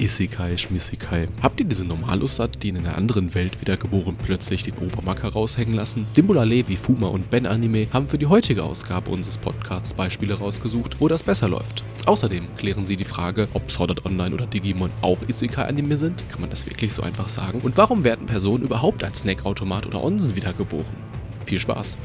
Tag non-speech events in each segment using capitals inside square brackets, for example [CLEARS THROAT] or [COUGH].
Isekai, Schmisekai. Habt ihr diese Normalussat, die in einer anderen Welt wiedergeboren plötzlich den Obermacker raushängen lassen? Dimbula Levi, Fuma und Ben Anime haben für die heutige Ausgabe unseres Podcasts Beispiele rausgesucht, wo das besser läuft. Außerdem klären sie die Frage, ob Sword Art Online oder Digimon auch Isekai-Anime sind. Kann man das wirklich so einfach sagen? Und warum werden Personen überhaupt als Snackautomat oder Onsen wiedergeboren? Viel Spaß!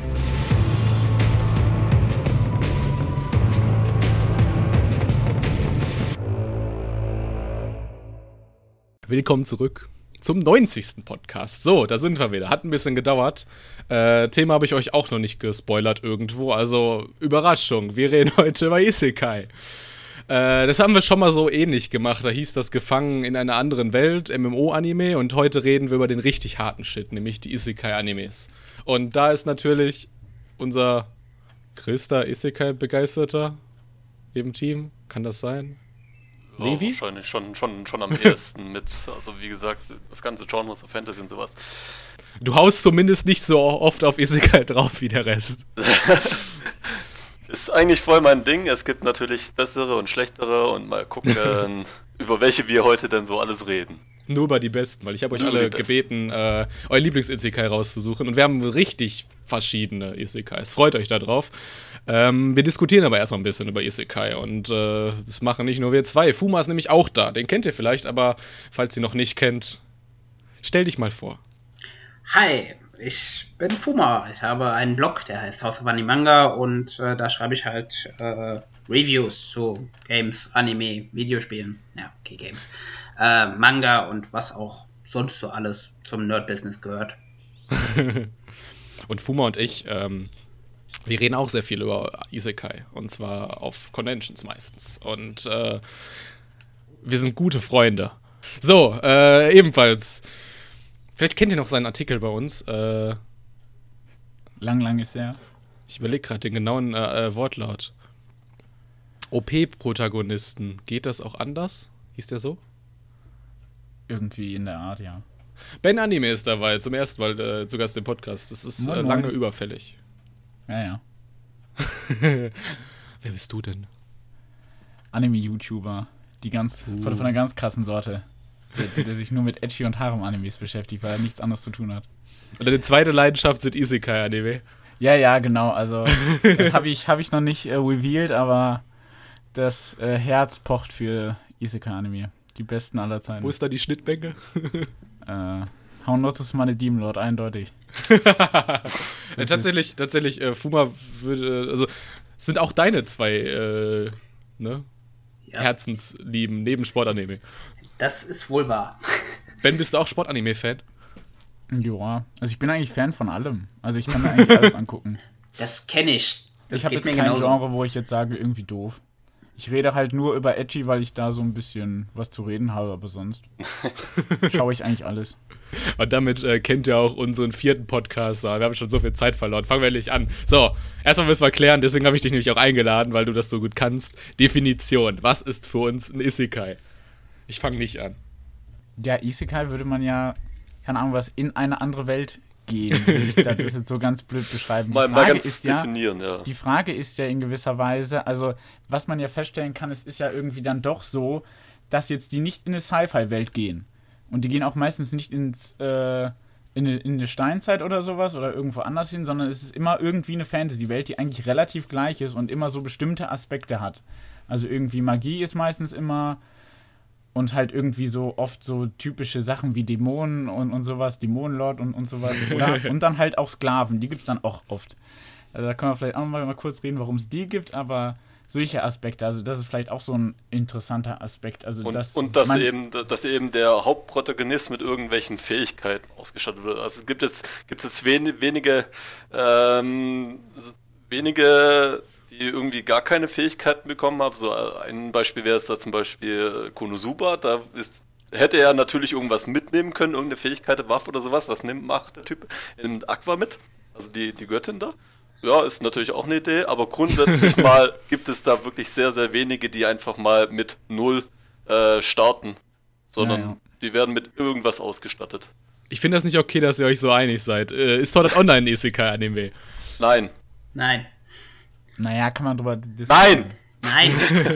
Willkommen zurück zum 90. Podcast. So, da sind wir wieder. Hat ein bisschen gedauert. Äh, Thema habe ich euch auch noch nicht gespoilert irgendwo. Also, Überraschung. Wir reden [LAUGHS] heute über Isekai. Äh, das haben wir schon mal so ähnlich gemacht. Da hieß das Gefangen in einer anderen Welt, MMO-Anime. Und heute reden wir über den richtig harten Shit, nämlich die Isekai-Animes. Und da ist natürlich unser größter Isekai-Begeisterter im Team. Kann das sein? Ja, Levi? wahrscheinlich schon, schon, schon am ehesten [LAUGHS] mit, also wie gesagt, das ganze Genre of Fantasy und sowas. Du haust zumindest nicht so oft auf Isekai drauf wie der Rest. [LAUGHS] Ist eigentlich voll mein Ding. Es gibt natürlich bessere und schlechtere und mal gucken, [LAUGHS] über welche wir heute denn so alles reden. Nur über die besten, weil ich habe euch Nur alle gebeten, äh, euer Lieblings-Isekai rauszusuchen. Und wir haben richtig verschiedene Isekais. Freut euch darauf. Ähm, wir diskutieren aber erstmal ein bisschen über Isekai und äh, das machen nicht nur wir zwei. Fuma ist nämlich auch da. Den kennt ihr vielleicht, aber falls ihr noch nicht kennt, stell dich mal vor. Hi, ich bin Fuma. Ich habe einen Blog, der heißt House of Animanga und äh, da schreibe ich halt äh, Reviews zu Games, Anime, Videospielen, ja, okay, Games, äh, Manga und was auch sonst so alles zum Nerd-Business gehört. [LAUGHS] und Fuma und ich ähm, wir reden auch sehr viel über Isekai und zwar auf Conventions meistens. Und äh, wir sind gute Freunde. So, äh, ebenfalls. Vielleicht kennt ihr noch seinen Artikel bei uns. Äh, lang, lang ist er. Ich überlege gerade den genauen äh, äh Wortlaut. OP-Protagonisten. Geht das auch anders? Hieß der so? Irgendwie in der Art, ja. Ben Anime ist dabei, zum ersten Mal äh, zu Gast im Podcast. Das ist äh, lange überfällig. Ja, ja. [LAUGHS] Wer bist du denn? Anime-YouTuber. Die ganz, uh. von, von einer ganz krassen Sorte. Der, der, sich nur mit Edgy und Harem-Animes beschäftigt, weil er nichts anderes zu tun hat. Und deine zweite Leidenschaft sind Isekai-Anime. Ja, ja, genau. Also, das habe ich, hab ich noch nicht äh, revealed, aber das äh, Herz pocht für Isekai-Anime. Die besten aller Zeiten. Wo ist da die Schnittmenge? äh, How Not is meine Demon Lord, eindeutig. [LAUGHS] tatsächlich, tatsächlich, äh, Fuma würde, also, sind auch deine zwei, äh, ne? Ja. Herzenslieben neben Sportanime. Das ist wohl wahr. [LAUGHS] Ben, bist du auch Sportanime-Fan? Ja, also ich bin eigentlich Fan von allem. Also ich kann mir eigentlich alles [LAUGHS] angucken. Das kenne ich. Das ich habe jetzt kein genauso. Genre, wo ich jetzt sage, irgendwie doof. Ich rede halt nur über Edgy, weil ich da so ein bisschen was zu reden habe, aber sonst [LAUGHS] schaue ich eigentlich alles. Und damit äh, kennt ihr auch unseren vierten Podcast. Wir haben schon so viel Zeit verloren. Fangen wir endlich an. So, erstmal müssen wir klären, deswegen habe ich dich nämlich auch eingeladen, weil du das so gut kannst. Definition. Was ist für uns ein Isekai? Ich fange nicht an. Ja, Isekai würde man ja, keine Ahnung, was in eine andere Welt gehen, würde ich das jetzt so ganz blöd beschreiben. Mal, mal ganz definieren, ja, ja. Die Frage ist ja in gewisser Weise, also was man ja feststellen kann, es ist ja irgendwie dann doch so, dass jetzt die nicht in eine Sci-Fi-Welt gehen. Und die gehen auch meistens nicht ins, äh, in, eine, in eine Steinzeit oder sowas oder irgendwo anders hin, sondern es ist immer irgendwie eine Fantasy-Welt, die eigentlich relativ gleich ist und immer so bestimmte Aspekte hat. Also irgendwie Magie ist meistens immer und halt irgendwie so oft so typische Sachen wie Dämonen und, und sowas, Dämonenlord und, und sowas. [LAUGHS] Oder, und dann halt auch Sklaven, die gibt es dann auch oft. Also da können wir vielleicht auch mal, mal kurz reden, warum es die gibt, aber solche Aspekte, also das ist vielleicht auch so ein interessanter Aspekt. Also und, das, und dass, eben, dass eben der Hauptprotagonist mit irgendwelchen Fähigkeiten ausgestattet wird. Also es gibt jetzt, gibt jetzt wen, wenige, ähm, wenige die irgendwie gar keine Fähigkeiten bekommen haben. So ein Beispiel wäre es da zum Beispiel Konosuba. Da ist, hätte er natürlich irgendwas mitnehmen können, irgendeine Fähigkeit, eine Waffe oder sowas. Was nimmt, macht der Typ? Nimmt Aqua mit, also die, die Göttin da. Ja, ist natürlich auch eine Idee, aber grundsätzlich [LAUGHS] mal gibt es da wirklich sehr, sehr wenige, die einfach mal mit Null äh, starten, sondern ja, ja. die werden mit irgendwas ausgestattet. Ich finde das nicht okay, dass ihr euch so einig seid. Äh, ist Sword Art Online ein Isekai-Anime? Nein. Nein. Naja, kann man drüber diskutieren. Nein! Nein,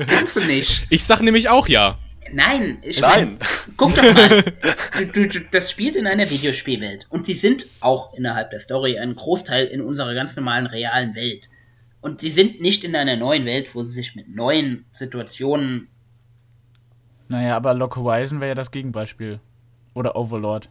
kannst du nicht. Ich sag nämlich auch ja. Nein, ich Nein. Mein, guck doch mal. Du, du, du, das spielt in einer Videospielwelt. Und sie sind auch innerhalb der Story ein Großteil in unserer ganz normalen realen Welt. Und sie sind nicht in einer neuen Welt, wo sie sich mit neuen Situationen. Naja, aber Lock Horizon wäre ja das Gegenbeispiel. Oder Overlord.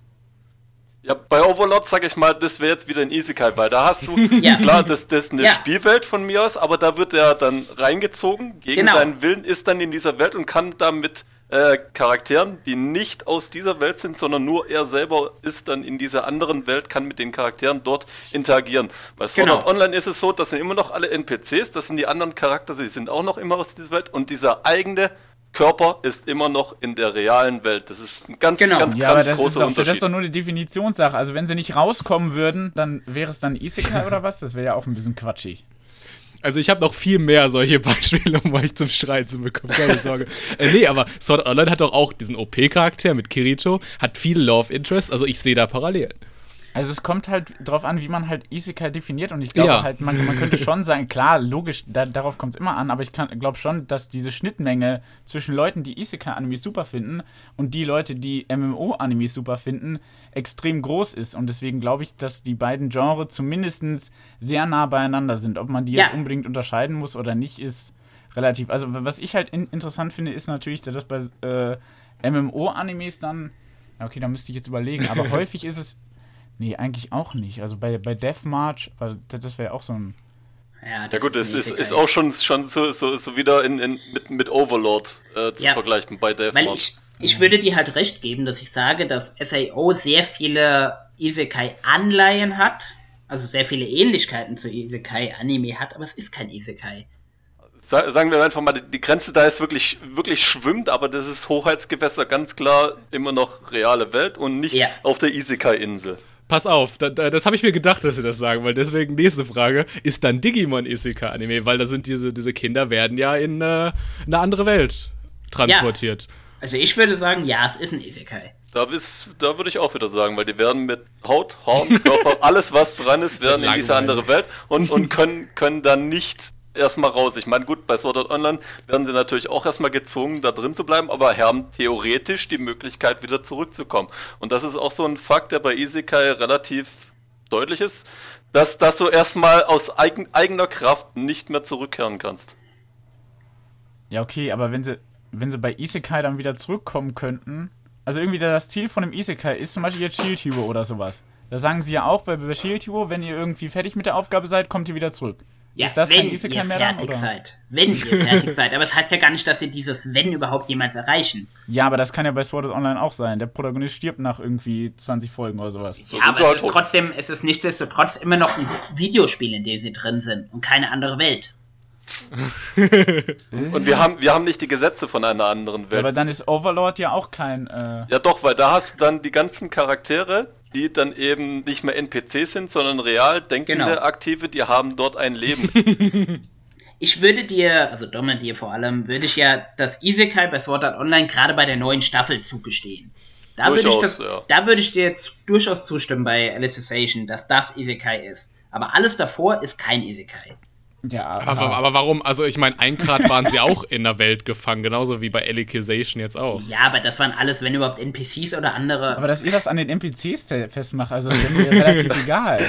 Ja, bei Overlord sag ich mal, das wäre jetzt wieder ein Isekai, weil da hast du, [LAUGHS] Ja. klar, das, das ist eine Ja. Spielwelt von mir aus, aber da wird er dann reingezogen, gegen Genau. seinen Willen, ist dann in dieser Welt und kann da mit äh, Charakteren, die nicht aus dieser Welt sind, sondern nur er selber ist dann in dieser anderen Welt, kann mit den Charakteren dort interagieren. Bei Sword Genau. Art Online ist es so, das sind immer noch alle NPCs, das sind die anderen Charaktere, die sind auch noch immer aus dieser Welt und dieser eigene Körper ist immer noch in der realen Welt. Das ist ein ganz, Genau. ganz, Ja, aber ganz das ist, großer doch, das Unterschied. ist doch nur eine Definitionssache. Also wenn sie nicht rauskommen würden, dann wäre es dann Isekai oder was? Das wäre ja auch ein bisschen quatschig. Also ich habe noch viel mehr solche [LAUGHS] Beispiele, um euch zum Streit zu bekommen, keine Sorge. äh, nee, aber Sword Art Online hat doch auch diesen OP-Charakter mit Kirito, hat viel Love Interest, also ich sehe da Parallelen. Also es kommt halt drauf an, wie man halt Isekai definiert und ich glaube Ja. halt, man, man könnte schon sagen, klar, logisch, da, darauf kommt es immer an, aber ich glaube schon, dass diese Schnittmenge zwischen Leuten, die Isekai-Animes super finden und die Leute, die MMO-Animes super finden, extrem groß ist und deswegen glaube ich, dass die beiden Genres zumindest sehr nah beieinander sind. Ob man die Ja. jetzt unbedingt unterscheiden muss oder nicht, ist relativ. Also was ich halt in, interessant finde, ist natürlich, dass bei äh, MMO-Animes dann, ja, okay, da müsste ich jetzt überlegen, aber [LAUGHS] häufig ist es Nee, eigentlich auch nicht. Also bei, bei Deathmarch, weil das wäre ja auch so ein. Ja, Ja gut, es ist, Isekai. ist auch schon, schon so, so, so wieder in, in, mit, mit Overlord äh, zu Ja. vergleichen bei Weil Deathmarch. ich, ich würde dir halt recht geben, dass ich sage, dass SAO sehr viele Isekai-Anleihen hat. Also sehr viele Ähnlichkeiten zu Isekai-Anime hat, aber es ist kein Isekai. Sa sagen wir einfach mal, die- die Grenze da ist wirklich, wirklich schwimmt, aber das ist Hoheitsgewässer ganz klar immer noch reale Welt und nicht Ja. auf der Isekai-Insel. Pass auf, da, da, das habe ich mir gedacht, dass sie das sagen, weil deswegen nächste Frage, ist dann Digimon Isekai-Anime? Weil da sind diese, diese Kinder werden ja in äh, eine andere Welt transportiert. Also ich würde sagen, ja, es ist ein Isekai. Da, ist, da würde ich auch wieder sagen, weil die werden mit Haut, Horn, Körper, [LAUGHS] alles was dran ist, werden in diese andere Welt und, und können, können dann nicht erstmal raus. Ich meine, gut, bei Sword Art Online werden sie natürlich auch erstmal gezwungen, da drin zu bleiben, aber haben theoretisch die Möglichkeit, wieder zurückzukommen. Und das ist auch so ein Fakt, der bei Isekai relativ deutlich ist, dass, dass du erstmal aus eigen, eigener Kraft nicht mehr zurückkehren kannst. Ja, okay, aber wenn sie, wenn sie bei Isekai dann wieder zurückkommen könnten. Also irgendwie das Ziel von einem Isekai ist zum Beispiel jetzt Shield Hero oder sowas. Da sagen sie ja auch bei, bei Shield Hero, wenn ihr irgendwie fertig mit der Aufgabe seid, kommt ihr wieder zurück. Ja, ist das wenn ihr mehr dann? fertig Oder? seid. Wenn ihr fertig seid. Aber es heißt ja gar nicht, dass ihr dieses Wenn überhaupt jemals erreichen. Ja, aber das kann ja bei Sword Art Online auch sein. Der Protagonist stirbt nach irgendwie 20 Folgen oder sowas. Ja, aber sie es ist trotzdem, es ist nichtsdestotrotz immer noch ein Videospiel, in dem sie drin sind und keine andere Welt. [LAUGHS] Und wir haben, wir haben nicht die Gesetze von einer anderen Ja, Welt. aber dann ist Overlord ja auch kein. Äh, Ja, doch, weil da hast du dann die ganzen Charaktere, die dann eben nicht mehr NPCs sind, sondern real denkende Genau. Aktive, die haben dort ein Leben. [LAUGHS] Ich würde dir, also Domme dir vor allem, würde ich ja das Isekai bei Sword Art Online gerade bei der neuen Staffel zugestehen. Da würde ich, Durchaus, das, ja. da würde ich dir jetzt durchaus zustimmen bei Alicization, dass das Isekai ist. Aber alles davor ist kein Isekai. Ja, Aber, aber warum? Also ich meine, ein Grad waren sie auch in der Welt gefangen, genauso wie bei Alicization jetzt auch. Ja, aber das waren alles, wenn überhaupt NPCs oder andere. aber dass ihr das an den NPCs fe festmacht, also wäre mir relativ [LAUGHS] egal.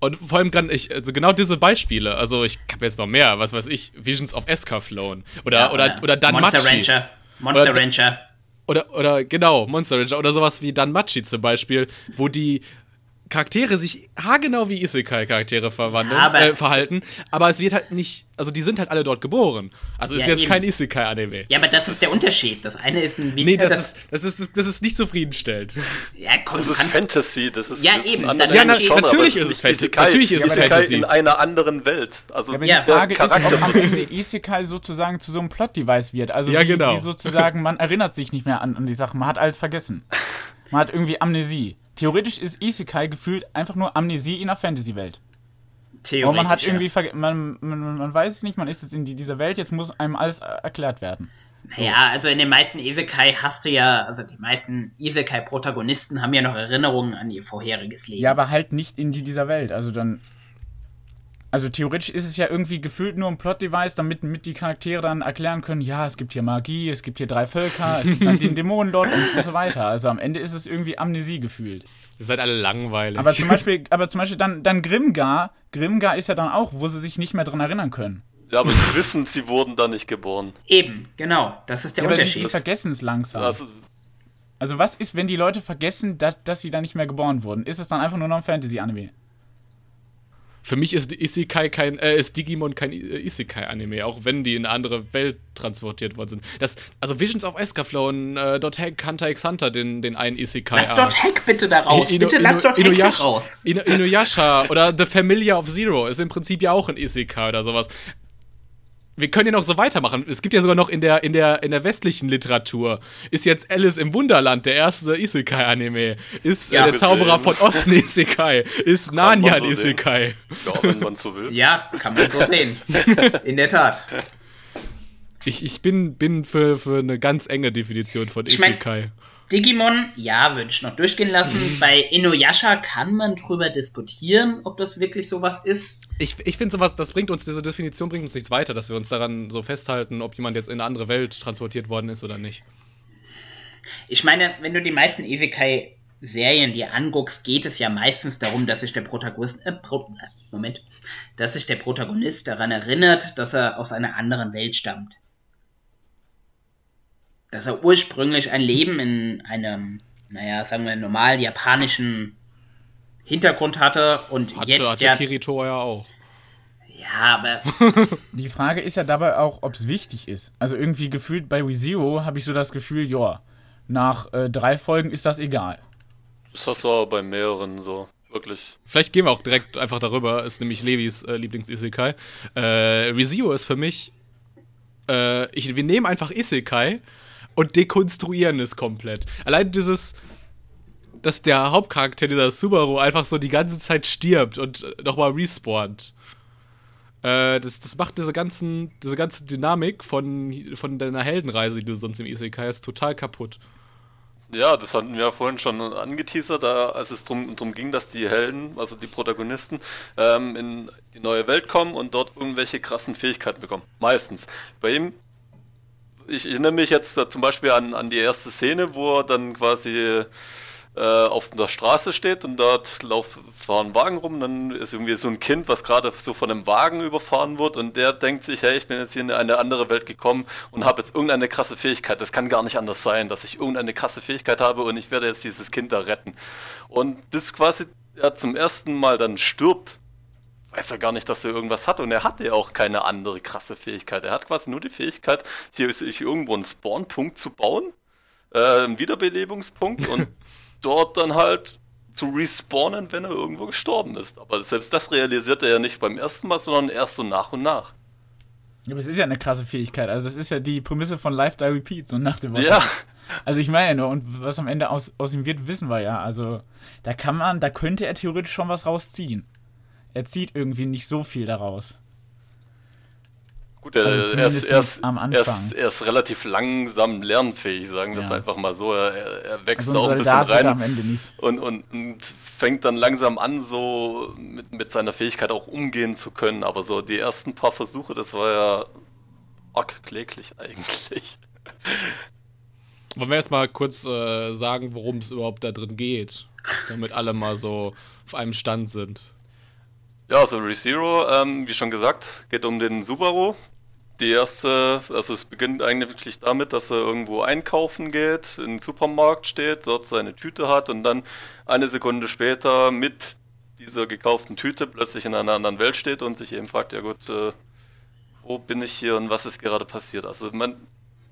Und vor allem kann ich, also genau diese Beispiele, also ich habe jetzt noch mehr, was weiß ich, Visions of Escaflown oder, Ja, oder, oder Danmachi. Monster Rancher. Monster Oder- Rancher. Oder, oder genau, Monster Ranger oder sowas wie Danmachi zum Beispiel, wo die Charaktere sich haargenau wie Isekai-Charaktere verwandeln, Ja, aber- äh, verhalten, aber es wird halt nicht, also die sind halt alle dort geboren. Also ist Ja, jetzt eben. kein Isekai-Anime. Ja, aber das ist der Unterschied. Das eine ist ein Nee, das, das, ist, das, ist, das ist nicht zufriedenstellend. ja, komm, Das ist Fantasy, das ist Ja, eben, dann- Ja, na- Genre, natürlich es ist es nicht Fantasy. Isekai. Natürlich ist es Isekai Fantasy. in einer anderen Welt. Also Ja, aber der die Frage ist, ob Charakter am Ende Isekai sozusagen zu so einem Plot-Device wird. Also Ja, wie, genau. wie sozusagen, man erinnert sich nicht mehr an, an die Sachen, man hat alles vergessen. Man hat irgendwie Amnesie. Theoretisch ist Isekai gefühlt einfach nur Amnesie in einer Fantasy-Welt. Aber man hat theoretisch, irgendwie ja. man, man, man weiß es nicht, man ist jetzt in die, dieser Welt, jetzt muss einem alles erklärt werden. Ja, also in den meisten Isekai hast du ja, also die meisten Isekai-Protagonisten haben ja noch Erinnerungen an ihr vorheriges Leben. Ja, aber halt nicht in die dieser Welt. Also dann. Also theoretisch ist es ja irgendwie gefühlt nur ein Plot-Device, damit mit die Charaktere dann erklären können, ja, es gibt hier Magie, es gibt hier drei Völker, es gibt dann den [LAUGHS] Dämonenlord und, und so weiter. Also am Ende ist es irgendwie Amnesie gefühlt. Ihr seid alle langweilig. Aber zum Beispiel, [LAUGHS] aber zum Beispiel dann, dann Grimgar, Grimgar ist ja dann auch, wo sie sich nicht mehr dran erinnern können. Ja, aber sie wissen, sie wurden da nicht geboren. Eben, genau. Das ist der Ja, aber sie, Unterschied. sie vergessen es langsam. Also, Also was ist, wenn die Leute vergessen, dass, dass sie da nicht mehr geboren wurden? Ist es dann einfach nur noch ein Fantasy-Anime? Für mich ist Isekai kein, äh, ist Digimon kein äh, Isekai-Anime, auch wenn die in eine andere Welt transportiert worden sind. Das, also Visions of Escaflow und äh, Dot Hack Hunter x Hunter, den, den einen Isekai. Lass dort Hack bitte da raus. Ino- bitte lass Ino- dort Hack da Inuyasha- raus. Inuyasha oder The Familiar of Zero ist im Prinzip ja auch ein Isekai oder sowas. Wir können ja noch so weitermachen. Es gibt ja sogar noch in der, in der, in der westlichen Literatur ist jetzt Alice im Wunderland der erste Isekai-Anime. Ist Ja, äh, der bitte. Zauberer von Osten Isekai. Ist Narnia ein so sehen. Isekai. ja, wenn man so will. Ja, kann man so sehen. In der Tat. Ich, ich bin, bin für, für eine ganz enge Definition von Ich mein- Isekai. Digimon, ja, würde ich noch durchgehen lassen. Bei Inuyasha kann man drüber diskutieren, ob das wirklich sowas ist. Ich, ich finde sowas, das bringt uns, diese Definition bringt uns nichts weiter, dass wir uns daran so festhalten, ob jemand jetzt in eine andere Welt transportiert worden ist oder nicht. Ich meine, wenn du die meisten Isekai-Serien dir anguckst, geht es ja meistens darum, dass sich der Protagonist, äh, Pro, Moment, dass sich der Protagonist daran erinnert, dass er aus einer anderen Welt stammt. Dass er ursprünglich ein Leben in einem, naja, sagen wir, normal japanischen Hintergrund hatte und Hatte, jetzt hatte ja, Kirito ja auch. ja, aber [LAUGHS] Die Frage ist ja dabei auch, ob es wichtig ist. Also irgendwie gefühlt bei WeZero habe ich so das Gefühl, ja, nach äh, drei Folgen ist das egal. Das hast du aber bei mehreren so. Wirklich. Vielleicht gehen wir auch direkt einfach darüber, ist nämlich Levis äh, Lieblings-Isekai. Äh, Rezio ist für mich, äh, ich, wir nehmen einfach Isekai und dekonstruieren es komplett. Allein dieses, dass der Hauptcharakter, dieser Subaru, einfach so die ganze Zeit stirbt und äh, nochmal respawnt. Äh, das, das macht diese, ganzen, diese ganze Dynamik von, von deiner Heldenreise, die du sonst im Isekai hast, total kaputt. Ja, das hatten wir ja vorhin schon angeteasert, da, als es drum, drum ging, dass die Helden, also die Protagonisten, ähm, in die neue Welt kommen und dort irgendwelche krassen Fähigkeiten bekommen. Meistens. Bei ihm, ich erinnere mich jetzt zum Beispiel an, an die erste Szene, wo er dann quasi äh, auf der Straße steht und dort lauf, fahren Wagen rum. Dann ist irgendwie so ein Kind, was gerade so von einem Wagen überfahren wird und der denkt sich, hey, ich bin jetzt hier in eine andere Welt gekommen und habe jetzt irgendeine krasse Fähigkeit. Das kann gar nicht anders sein, dass ich irgendeine krasse Fähigkeit habe und ich werde jetzt dieses Kind da retten. Und bis quasi er zum ersten Mal dann stirbt, weiß er gar nicht, dass er irgendwas hat und er hatte ja auch keine andere krasse Fähigkeit. Er hat quasi nur die Fähigkeit, hier ist hier irgendwo einen Spawnpunkt zu bauen, äh, einen Wiederbelebungspunkt und [LAUGHS] dort dann halt zu respawnen, wenn er irgendwo gestorben ist. Aber selbst das realisiert er ja nicht beim ersten Mal, sondern erst so nach und nach. Ja, Aber es ist ja eine krasse Fähigkeit. Also, das ist ja die Prämisse von Life Die Repeat, so nach dem Motto. Ja, Also, ich meine ja und was am Ende aus, aus ihm wird, wissen wir ja. Also, da kann man, da könnte er theoretisch schon was rausziehen. Er zieht irgendwie nicht so viel daraus. gut, er, Also er, ist, er, ist, er, ist, Anfang. er ist relativ langsam lernfähig, sagen wir es Ja. einfach mal so. Er, er er wächst Also, auch ein bisschen rein. am Ende nicht. und, und, und fängt dann langsam an, so mit, mit seiner Fähigkeit auch umgehen zu können. Aber so die ersten paar Versuche, das war ja arg kläglich eigentlich. Wollen wir jetzt mal kurz äh, sagen, worum es überhaupt da drin geht, damit alle mal so auf einem Stand sind. Ja, also ReZero, ähm, wie schon gesagt, geht um den Subaru. Die erste, also es beginnt eigentlich damit, dass er irgendwo einkaufen geht, in den Supermarkt steht, dort seine Tüte hat und dann eine Sekunde später mit dieser gekauften Tüte plötzlich in einer anderen Welt steht und sich eben fragt, ja gut, äh, wo bin ich hier und was ist gerade passiert? Also man,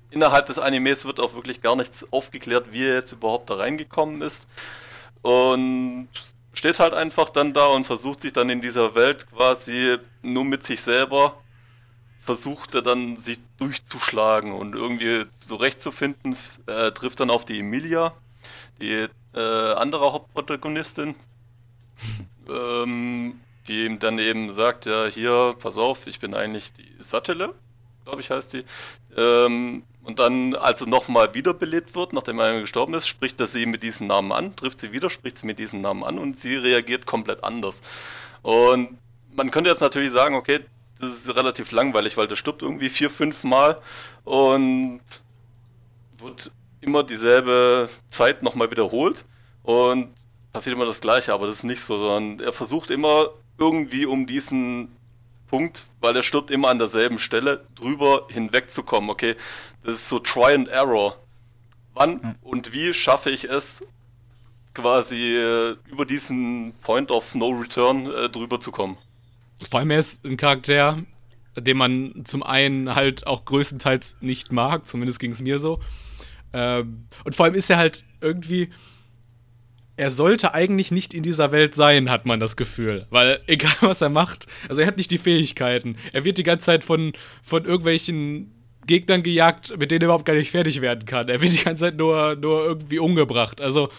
innerhalb des Animes wird auch wirklich gar nichts aufgeklärt, wie er jetzt überhaupt da reingekommen ist. Und steht halt einfach dann da und versucht sich dann in dieser Welt quasi nur mit sich selber versucht er dann sich durchzuschlagen und irgendwie zurechtzufinden, äh, trifft dann auf die Emilia, die äh, andere Hauptprotagonistin, [LAUGHS] ähm, die ihm dann eben sagt, ja hier, pass auf, ich bin eigentlich die Sattele, glaube ich heißt die. Ähm, und dann, als er nochmal wiederbelebt wird, nachdem er gestorben ist, spricht er sie mit diesem Namen an, trifft sie wieder, spricht sie mit diesem Namen an und sie reagiert komplett anders. Und man könnte jetzt natürlich sagen, okay, das ist relativ langweilig, weil der stirbt irgendwie vier, fünf Mal und wird immer dieselbe Zeit nochmal wiederholt und passiert immer das Gleiche, aber das ist nicht so, sondern er versucht immer irgendwie um diesen Punkt, weil er stirbt immer an derselben Stelle, drüber hinwegzukommen. Okay, das ist so Try and Error. Wann und wie schaffe ich es, quasi äh, über diesen Point of No Return äh, drüber zu kommen? Vor allem er ist ein Charakter, den man zum einen halt auch größtenteils nicht mag, zumindest ging es mir so. Ähm, und vor allem ist er halt irgendwie. Er sollte eigentlich nicht in dieser Welt sein, hat man das Gefühl. Weil [LAUGHS] egal was er macht, also er hat nicht die Fähigkeiten. Er wird die ganze Zeit von, von irgendwelchen Gegnern gejagt, mit denen er überhaupt gar nicht fertig werden kann. Er wird die ganze Zeit nur, nur irgendwie umgebracht. Also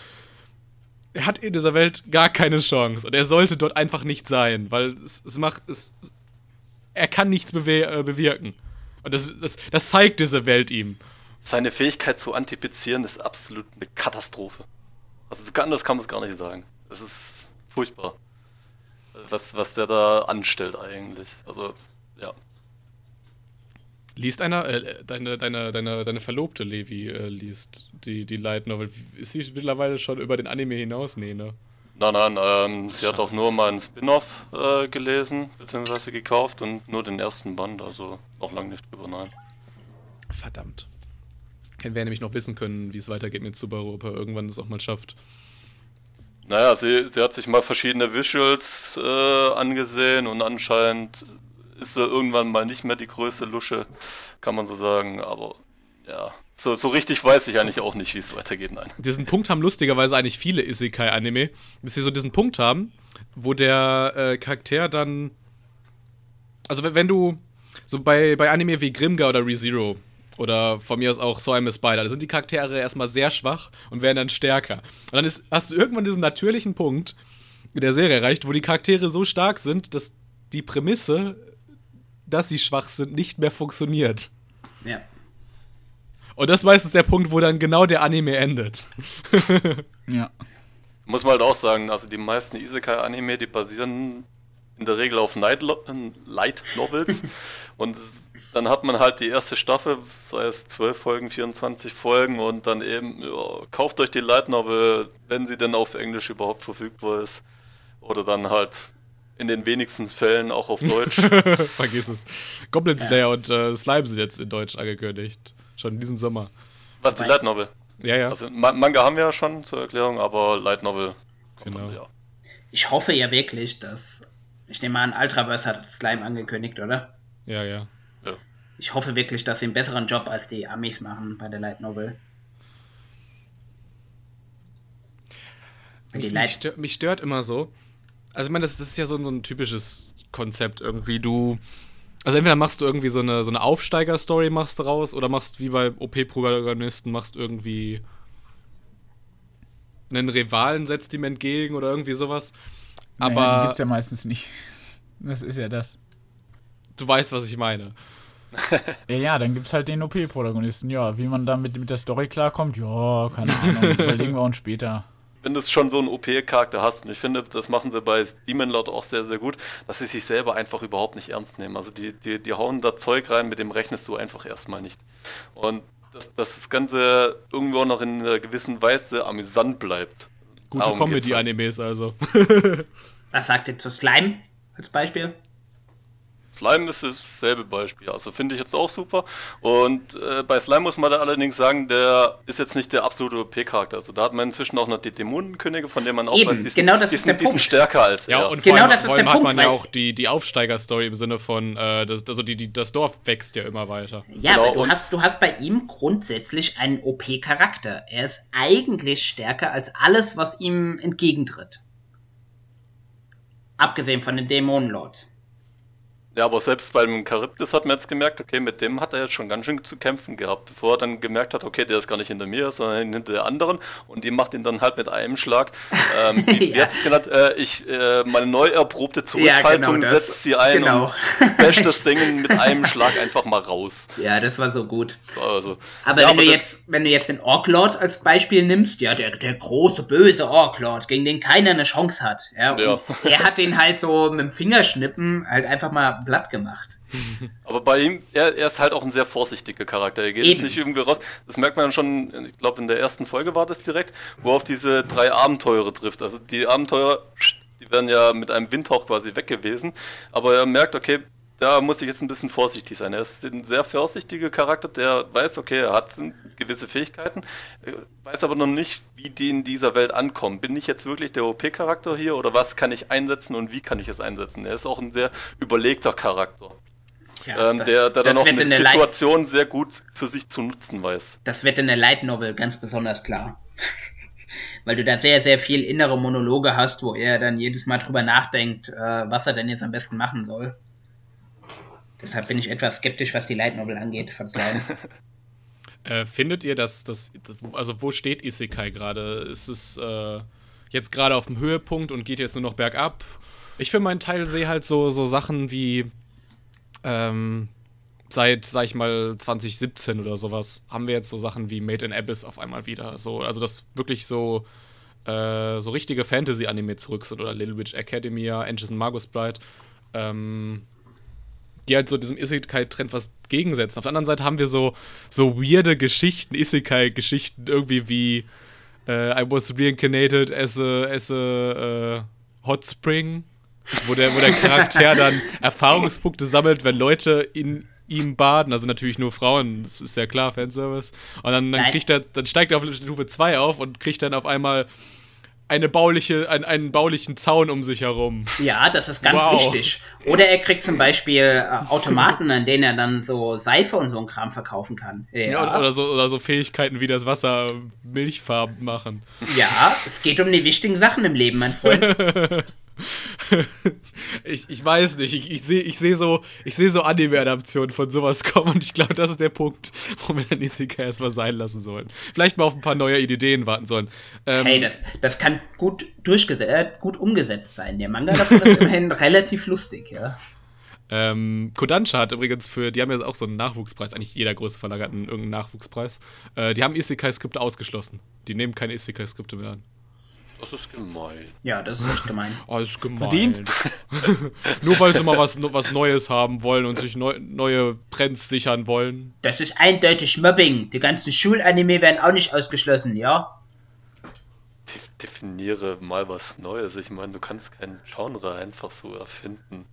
er hat in dieser Welt gar keine Chance. Und er sollte dort einfach nicht sein, weil es, es macht. Es, er kann nichts bewe äh, bewirken. Und das, das, das zeigt diese Welt ihm. Seine Fähigkeit zu antipizieren ist absolut eine Katastrophe. Also anders kann man es gar nicht sagen. Es ist furchtbar. Was, was der da anstellt eigentlich. Also, ja. Liest einer, äh, deine, deine, deine, deine Verlobte Levi äh, liest die, die Light Novel. Ist sie mittlerweile schon über den Anime hinaus? Nee, ne? Nein, nein, ähm, sie hat auch nur mal einen Spin-off äh, gelesen, beziehungsweise gekauft und nur den ersten Band, also noch lange nicht drüber, nein. Verdammt. Wir nämlich noch wissen können, wie es weitergeht mit Subaru, ob er irgendwann das auch mal schafft. Naja, sie, sie hat sich mal verschiedene Visuals äh, angesehen und anscheinend ist sie irgendwann mal nicht mehr die größte Lusche, kann man so sagen, aber ja, so, so richtig weiß ich eigentlich auch nicht, wie es weitergeht, nein. Diesen Punkt haben lustigerweise eigentlich viele Isekai-Anime, dass sie so diesen Punkt haben, wo der äh, Charakter dann. Also, wenn, wenn du. So bei, bei Anime wie Grimga oder ReZero oder von mir aus auch So I'm a Spider, da sind die Charaktere erstmal sehr schwach und werden dann stärker. Und dann ist, hast du irgendwann diesen natürlichen Punkt in der Serie erreicht, wo die Charaktere so stark sind, dass die Prämisse, dass sie schwach sind, nicht mehr funktioniert. Ja. Und das ist meistens der Punkt, wo dann genau der Anime endet. [LAUGHS] Ja. Muss man halt auch sagen, also die meisten Isekai-Anime, die basieren in der Regel auf Night Lo- äh, Light Novels [LAUGHS] und dann hat man halt die erste Staffel, sei es 12 Folgen, 24 Folgen und dann eben, ja, kauft euch die Light Novel, wenn sie denn auf Englisch überhaupt verfügbar ist. Oder dann halt in den wenigsten Fällen auch auf Deutsch. [LAUGHS] Vergiss es. Goblin Slayer und äh, Slime sind jetzt in Deutsch angekündigt. Schon diesen Sommer. Was die Light Novel? Ja, ja. Also Ma Manga haben wir ja schon zur Erklärung, aber Light Novel kommt Genau. dann, ja. Ich hoffe ja wirklich, dass. Ich nehme an, Ultraverse hat Slime angekündigt, oder? ja, ja. Ich hoffe wirklich, dass sie einen besseren Job als die Amis machen bei der Light Novel. Mich, mich, Light stört, mich stört immer so. Also, ich meine, das, das ist ja so, so ein typisches Konzept irgendwie. Du. Also, entweder machst du irgendwie so eine, so eine Aufsteiger-Story machst du raus oder machst wie bei OP-Protagonisten, machst irgendwie einen Rivalen, setzt ihm entgegen oder irgendwie sowas. Naja, die Aber gibt's ja meistens nicht. Das ist ja das. du weißt, was ich meine. Ja, ja, dann gibt's halt den OP-Protagonisten. Ja, wie man da mit, der Story klarkommt, ja, keine [LAUGHS] Ahnung, überlegen wir uns später. wenn du schon so einen OP-Charakter hast, und ich finde, das machen sie bei Demon Lord auch sehr, sehr gut, dass sie sich selber einfach überhaupt nicht ernst nehmen. Also die, die, die hauen da Zeug rein, mit dem rechnest du einfach erstmal nicht. Und dass, dass das Ganze irgendwo noch in einer gewissen Weise amüsant bleibt. Gute geht's halt. Comedy-Animes also. Was sagt ihr zu Slime als Beispiel? Slime ist dasselbe Beispiel. Also finde ich jetzt auch super. Und äh, bei Slime muss man da allerdings sagen, der ist jetzt nicht der absolute OP-Charakter. Also da hat man inzwischen auch noch die Dämonenkönige, von denen man auch Eben, weiß, die sind, genau das die ist sind, der die sind Punkt. stärker als Ja, er. und Genau vor allem, das ist vor allem der hat Punkt, man ja auch die, die Aufsteiger-Story im Sinne von, äh, das, also die, die, das Dorf wächst ja immer weiter. Ja, Genau, aber du und- hast, du hast bei ihm grundsätzlich einen OP-Charakter. Er ist eigentlich stärker als alles, was ihm entgegentritt. Abgesehen von den Dämonenlords. Ja, aber selbst beim Charybdis hat man jetzt gemerkt, okay, mit dem hat er jetzt schon ganz schön zu kämpfen gehabt, bevor er dann gemerkt hat, okay, der ist gar nicht hinter mir, sondern hinter der anderen und die macht ihn dann halt mit einem Schlag, ähm, [LAUGHS] wie, hat es genannt, äh, ich, äh, meine neu erprobte Zurückhaltung Ja, genau setzt sie ein Genau. und [LAUGHS] basht das Ding mit einem [LAUGHS] Schlag einfach mal raus. Ja, das war so gut. Also, Aber ja, wenn du das- jetzt, wenn du jetzt den Orklord als Beispiel nimmst, ja, der, der große böse Orklord, gegen den keiner eine Chance hat, ja, Ja. er hat den halt so mit dem Fingerschnippen halt einfach mal platt gemacht. [LAUGHS] Aber bei ihm, er, er ist halt auch ein sehr vorsichtiger Charakter. Er geht Eben. jetzt nicht irgendwie raus. Das merkt man schon, ich glaube, in der ersten Folge war das direkt, wo er auf diese drei Abenteurer trifft. Also die Abenteurer, die werden ja mit einem Windhauch quasi weg gewesen. Aber er merkt, okay, da muss ich jetzt ein bisschen vorsichtig sein. Er ist ein sehr vorsichtiger Charakter, der weiß, okay, er hat gewisse Fähigkeiten, äh, weiß aber noch nicht, wie die in dieser Welt ankommen. Bin ich jetzt wirklich der OP-Charakter hier oder was kann ich einsetzen und wie kann ich es einsetzen? Er ist auch ein sehr überlegter Charakter Ja, ähm, das- der, der dann auch eine in der Light- Situation sehr gut für sich zu nutzen weiß. Das wird in der Light Novel ganz besonders klar. [LAUGHS] Weil du da sehr, sehr viel innere Monologe hast, wo er dann jedes Mal drüber nachdenkt, äh, was er denn jetzt am besten machen soll. Deshalb bin ich etwas skeptisch, was die Light Novel angeht. Verzeihen. [LAUGHS] Äh, findet ihr, dass das, also wo steht Isekai gerade? Ist es äh, jetzt gerade auf dem Höhepunkt und geht jetzt nur noch bergab? Ich für meinen Teil sehe halt so, so Sachen wie ähm, seit, sag ich mal, 2017 oder sowas, haben wir jetzt so Sachen wie Made in Abyss auf einmal wieder. So, also dass wirklich so, äh, so richtige Fantasy-Anime zurück sind oder Little Witch Academia, Angels and Magus Bride. Ähm, die halt so diesem Isekai-Trend was gegensetzen. Auf der anderen Seite haben wir so, so weirde Geschichten, Isekai-Geschichten, irgendwie wie äh, I was reincarnated as a, as a äh, Hot Spring, wo der, wo der Charakter dann [LAUGHS] Erfahrungspunkte sammelt, wenn Leute in ihm baden, also natürlich nur Frauen, das ist ja klar, Fanservice. Und dann, dann kriegt er, dann steigt er auf Stufe 2 auf und kriegt dann auf einmal eine bauliche, ein, einen baulichen Zaun um sich herum. Ja, das ist ganz Wow. wichtig. Oder er kriegt zum Beispiel äh, Automaten, an denen er dann so Seife und so ein Kram verkaufen kann. Ja, Ja. Oder, so, oder so Fähigkeiten wie das Wasser milchfarben machen. ja, es geht um die wichtigen Sachen im Leben, mein Freund. [LAUGHS] [LAUGHS] ich, ich weiß nicht, ich, ich sehe ich seh so, ich seh so Anime-Adaptionen von sowas kommen und ich glaube, das ist der Punkt, wo wir dann Isekai erstmal sein lassen sollen. Vielleicht mal auf ein paar neue Ideen warten sollen. Ähm, Hey, das, das kann gut durchgesetzt, äh, gut umgesetzt sein. Der Manga davon ist [LAUGHS] immerhin relativ lustig, ja. Ähm, Kodansha hat übrigens für, die haben ja auch so einen Nachwuchspreis, eigentlich jeder große Verlag hat einen irgendeinen Nachwuchspreis. Äh, die haben Isekai-Skripte ausgeschlossen. Die nehmen keine Isekai-Skripte mehr an. Das ist gemein. Ja, das ist echt gemein. Oh, [LAUGHS] das ist gemein. Verdient. [LAUGHS] Nur weil sie mal was, was Neues haben wollen und sich neu, neue Trends sichern wollen. Das ist eindeutig Mobbing. Die ganzen Schulanime werden auch nicht ausgeschlossen, ja? De definiere mal was Neues. Ich meine, du kannst kein Genre einfach so erfinden.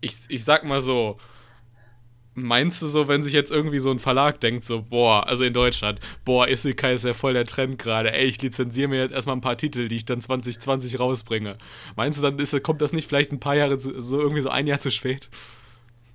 ich, ich sag mal so, meinst du so, wenn sich jetzt irgendwie so ein Verlag denkt, so, boah, also in Deutschland, boah, Isekai ist ja voll der Trend gerade, ey, ich lizenziere mir jetzt erstmal ein paar Titel, die ich dann 2020 rausbringe. Meinst du, dann ist, kommt das nicht vielleicht ein paar Jahre, zu, so irgendwie so ein Jahr zu spät?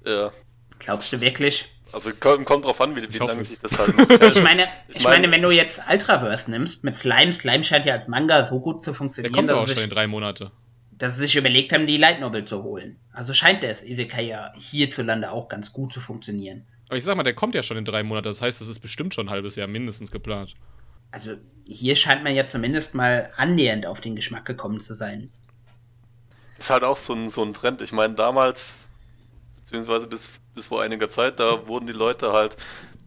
Ja. Glaubst du wirklich? Also kommt, kommt drauf an, wie, wie lange sich das halt hält. Ich meine, ich Ich meine- meine, wenn du jetzt Ultraverse nimmst mit Slime, Slime scheint ja als Manga so gut zu Der funktionieren, kommt doch auch schon in drei Monate. Dass sie sich überlegt haben, die Light Novel zu holen. Also scheint das Isekai ja hierzulande auch ganz gut zu funktionieren. Aber ich sag mal, der kommt ja schon in drei Monate, das heißt, es ist bestimmt schon ein halbes Jahr mindestens geplant. Also hier scheint man ja zumindest mal annähernd auf den Geschmack gekommen zu sein. ist halt auch so ein, so ein Trend. Ich meine, damals, beziehungsweise bis, bis vor einiger Zeit, da wurden die Leute halt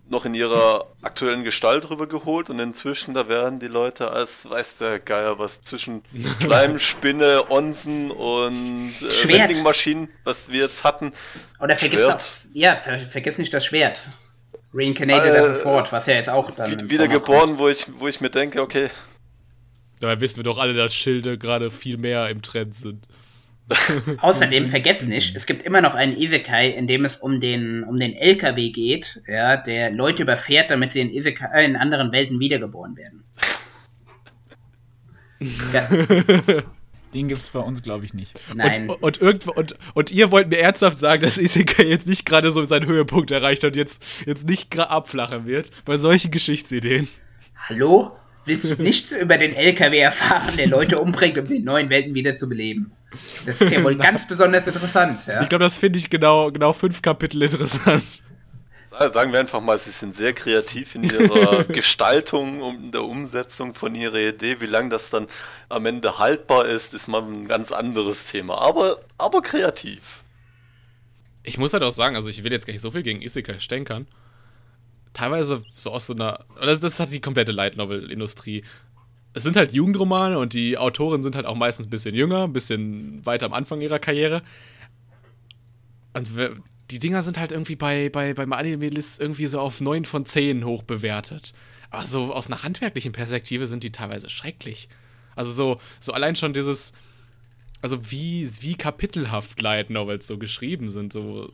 noch in ihrer aktuellen Gestalt rübergeholt und inzwischen, da werden die Leute als, weiß der Geier, was zwischen [LAUGHS] Schleim, Spinne, Onsen und äh, Schwert. Vending-Maschinen, was wir jetzt hatten. Oder vergiss Schwert. doch, ja, ver vergiss nicht das Schwert. Reincarnated Äh, as a Sword, was ja jetzt auch dann. Wieder geboren, wo ich, wo ich mir denke, okay, Dabei wissen wir doch alle, dass Schilde gerade viel mehr im Trend sind. [LAUGHS] Außerdem vergesst nicht, es gibt immer noch einen Isekai, in dem es um den, um den LKW geht, ja, der Leute überfährt, damit sie in, Isekai, in anderen Welten wiedergeboren werden. Ja, [LAUGHS] Den gibt es bei uns, glaube ich, nicht. nein. Und, und, irgendwo, und, und ihr wollt mir ernsthaft sagen, dass Isekai jetzt nicht gerade so seinen Höhepunkt erreicht hat und jetzt, jetzt nicht gerade abflachen wird bei solchen Geschichtsideen. Hallo? Willst du nichts über den LKW erfahren, der Leute umbringt, um in neuen Welten wieder zu beleben? Das ist ja wohl [LAUGHS] ganz besonders interessant. Ja? Ich glaube, das finde ich genau, genau fünf Kapitel interessant. Sagen wir einfach mal, sie sind sehr kreativ in ihrer [LAUGHS] Gestaltung und in der Umsetzung von ihrer Idee. Wie lange das dann am Ende haltbar ist, ist mal ein ganz anderes Thema. Aber, aber kreativ. Ich muss halt auch sagen, also ich will jetzt gar nicht so viel gegen Isekai stänkern. Teilweise so aus so einer. Das, das hat die komplette Light Novel-Industrie. Es sind halt Jugendromane und die Autoren sind halt auch meistens ein bisschen jünger, ein bisschen weiter am Anfang ihrer Karriere. Und die Dinger sind halt irgendwie bei, bei, beim Anime-List irgendwie so auf 9 von 10 hoch bewertet. Aber so aus einer handwerklichen Perspektive sind die teilweise schrecklich. Also so, so allein schon dieses, also wie, wie kapitelhaft Light Novels so geschrieben sind, so.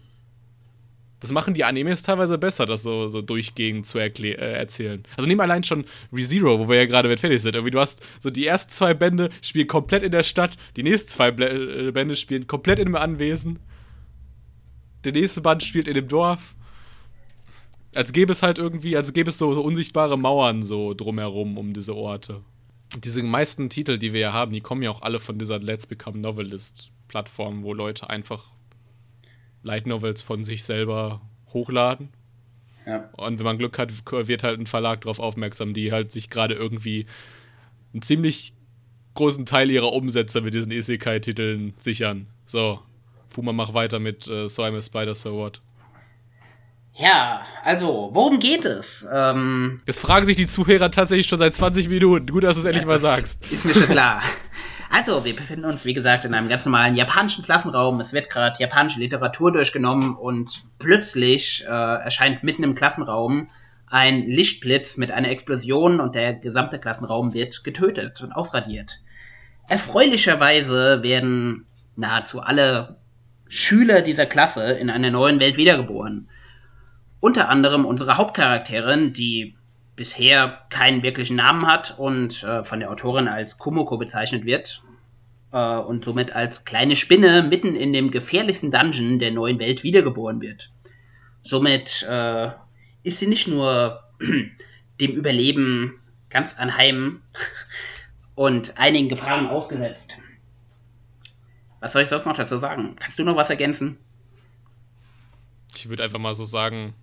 Das machen die Animes teilweise besser, das so, so durchgehend zu äh, erzählen. Also nehmen allein schon ReZero, wo wir ja gerade mit fertig sind. Irgendwie, du hast so die ersten zwei Bände spielen komplett in der Stadt, die nächsten zwei äh, Bände spielen komplett in einem Anwesen der nächste Band spielt in dem Dorf. Als gäbe es halt irgendwie, als gäbe es so, so unsichtbare Mauern so drumherum um diese Orte. Diese meisten Titel, die wir ja haben, die kommen ja auch alle von dieser Let's Become Novelist-Plattform, wo Leute einfach Light Novels von sich selber hochladen. Ja. Und wenn man Glück hat, wird halt ein Verlag darauf aufmerksam, die halt sich gerade irgendwie einen ziemlich großen Teil ihrer Umsätze mit diesen Isekai-Titeln sichern. So, Fuma, mach weiter mit äh, So I'm a Spider, so what? Ja, also, worum geht es? Ähm, das fragen sich die Zuhörer tatsächlich schon seit 20 Minuten. Gut, dass du es endlich mal sagst. Ist mir schon klar. [LAUGHS] Also, wir befinden uns, wie gesagt, in einem ganz normalen japanischen Klassenraum. Es wird gerade japanische Literatur durchgenommen und plötzlich äh, erscheint mitten im Klassenraum ein Lichtblitz mit einer Explosion und der gesamte Klassenraum wird getötet und ausradiert. Erfreulicherweise werden nahezu alle Schüler dieser Klasse in einer neuen Welt wiedergeboren. Unter anderem unsere Hauptcharakterin, die bisher keinen wirklichen Namen hat und äh, von der Autorin als Kumoko bezeichnet wird äh, und somit als kleine Spinne mitten in dem gefährlichsten Dungeon der neuen Welt wiedergeboren wird. Somit äh, ist sie nicht nur [CLEARS THROAT] dem Überleben ganz anheim [LAUGHS] und einigen Gefahren ausgesetzt. Was soll ich sonst noch dazu sagen? Kannst du noch was ergänzen? Ich würde einfach mal so sagen,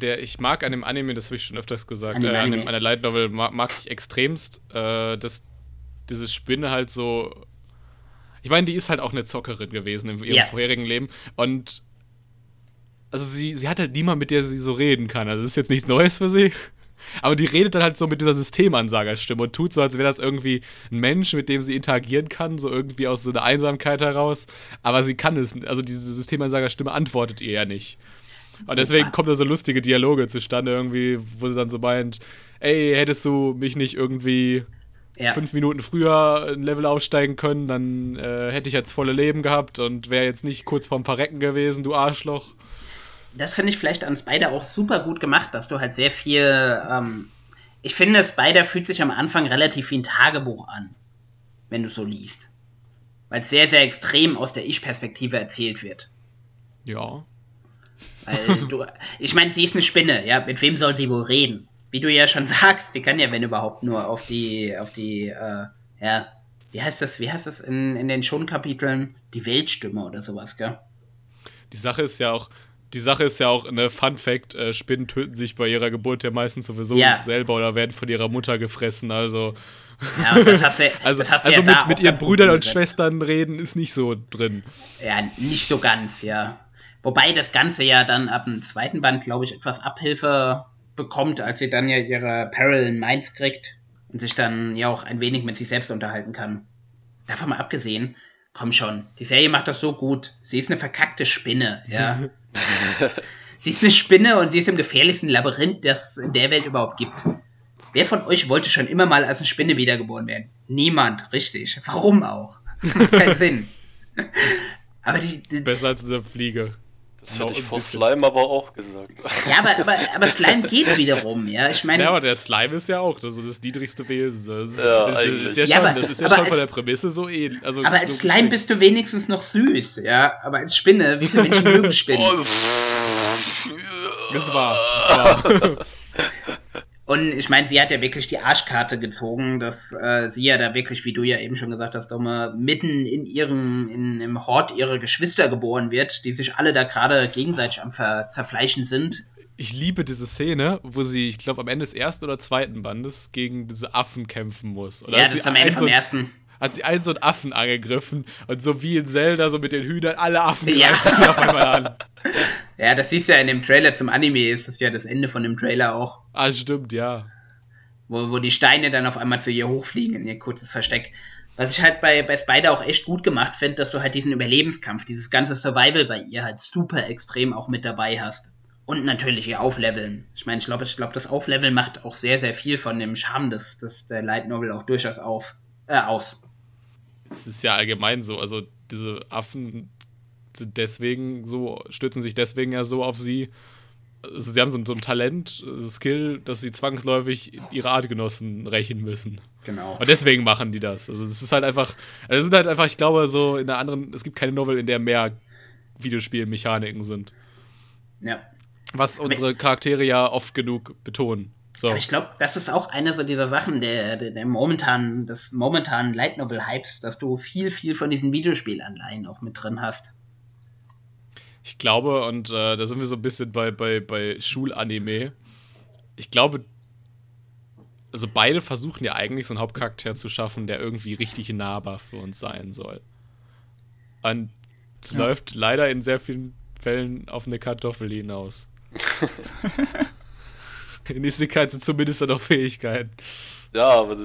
der, ich mag an dem Anime, das habe ich schon öfters gesagt, äh, an, dem, an der Light Novel mag, mag ich extremst, äh, dass diese Spinne halt so. Ich meine, die ist halt auch eine Zockerin gewesen in ihrem yeah. vorherigen Leben. Und also sie, sie hat halt niemand, mit der sie so reden kann. Also das ist jetzt nichts Neues für sie. [LAUGHS] Aber die redet dann halt so mit dieser Systemansagerstimme und tut so, als wäre das irgendwie ein Mensch, mit dem sie interagieren kann, so irgendwie aus so einer Einsamkeit heraus. Aber sie kann es, also diese Systemansagerstimme antwortet ihr ja nicht. Und deswegen kommen da so lustige Dialoge zustande, irgendwie, wo sie dann so meint, ey, hättest du mich nicht irgendwie ja. fünf Minuten früher ein Level aufsteigen können, dann äh, hätte ich jetzt volle Leben gehabt und wäre jetzt nicht kurz vorm Verrecken gewesen, du Arschloch das finde ich vielleicht an Spider auch super gut gemacht, dass du halt sehr viel. Ähm, ich finde, Spider fühlt sich am Anfang relativ wie ein Tagebuch an, wenn du so liest. Weil es sehr, sehr extrem aus der Ich-Perspektive erzählt wird. Ja. Weil du. Ich meine, sie ist eine Spinne, ja. Mit wem soll sie wohl reden? Wie du ja schon [LAUGHS] sagst, sie kann ja, wenn überhaupt, nur auf die, auf die, äh, ja, wie heißt das, wie heißt das in, in den Schon-Kapiteln? Die Weltstimme oder sowas, gell? Die Sache ist ja auch, die Sache ist ja auch, eine Fun Fact, äh, Spinnen töten sich bei ihrer Geburt ja meistens sowieso ja. selber oder werden von ihrer Mutter gefressen, also. Ja, [LAUGHS] das hast du, also, das hast also ja mit, mit ihren Brüdern und Schwestern reden ist nicht so drin. Ja, nicht so ganz, ja. Wobei das Ganze ja dann ab dem zweiten Band, glaube ich, etwas Abhilfe bekommt, als sie dann ja ihre Parallel Minds kriegt und sich dann ja auch ein wenig mit sich selbst unterhalten kann. Davon mal abgesehen, komm schon, die Serie macht das so gut. Sie ist eine verkackte Spinne, ja. [LAUGHS] sie ist eine Spinne und sie ist im gefährlichsten Labyrinth, das es in der Welt überhaupt gibt. Wer von euch wollte schon immer mal als eine Spinne wiedergeboren werden? Niemand, richtig. Warum auch? Das macht keinen [LAUGHS] Sinn. Aber die, die, Besser als eine Fliege. Das hätte ich vor Slime aber auch gesagt. Ja, aber, aber, aber Slime geht wiederum, ja. Ich meine. Ja, aber der Slime ist ja auch das, ist das niedrigste Wesen. Das ist, ja, das ist, ja, schon, aber, das ist ja schon von der Prämisse so ähnlich. Also aber als so Slime gut. bist du wenigstens noch süß, ja. Aber als Spinne, wie viele Menschen mögen [LAUGHS] Spinnen? Oh, das war. Das war. Und ich meine, sie hat ja wirklich die Arschkarte gezogen, dass äh, sie ja da wirklich, wie du ja eben schon gesagt hast, Domme, mitten in ihrem, in, im Hort ihrer Geschwister geboren wird, die sich alle da gerade gegenseitig am Ver Zerfleischen sind. Ich liebe diese Szene, wo sie, ich glaube, am Ende des ersten oder zweiten Bandes gegen diese Affen kämpfen muss. Oder ja, hat das sie ist am Ende vom so, ersten. hat sie einen so einen Affen angegriffen und so wie in Zelda, so mit den Hühnern, alle Affen Ja. greifen sie auf einmal an. [LAUGHS] Ja, das siehst du ja in dem Trailer zum Anime, ist das ja das Ende von dem Trailer auch. Ah, stimmt, ja. wo, wo die Steine dann auf einmal zu ihr hochfliegen in ihr kurzes Versteck. Was ich halt bei, bei Spider auch echt gut gemacht finde, dass du halt diesen Überlebenskampf, dieses ganze Survival bei ihr halt super extrem auch mit dabei hast. Und natürlich ihr Aufleveln. Ich meine, ich glaube, ich glaube, das Aufleveln macht auch sehr, sehr viel von dem Charme des, des der Light Novel auch durchaus auf, äh, aus. Es ist ja allgemein so, also diese Affen deswegen so, stützen sich deswegen ja so auf sie. Also sie haben so, ein- so ein Talent, so ein Skill, dass sie zwangsläufig ihre Artgenossen rächen müssen. Genau. Und deswegen machen die das. Also es ist halt einfach, also es sind halt einfach, ich glaube, so in der anderen, es gibt keine Novel, in der mehr Videospielmechaniken sind. Ja. Was unsere Charaktere ja oft genug betonen. So. Aber ich glaube, das ist auch eine so dieser Sachen der, der, der momentanen, des momentanen Light Novel Hypes, dass du viel, viel von diesen Videospielanleihen auch mit drin hast. Ich glaube, und äh, da sind wir so ein bisschen bei, bei, bei Schulanime. Ich glaube, also beide versuchen ja eigentlich so einen Hauptcharakter zu schaffen, der irgendwie richtig nahbar für uns sein soll. Und es Ja. läuft leider in sehr vielen Fällen auf eine Kartoffel hinaus. [LAUGHS] in Isekai sind zumindest dann auch Fähigkeiten. Ja, aber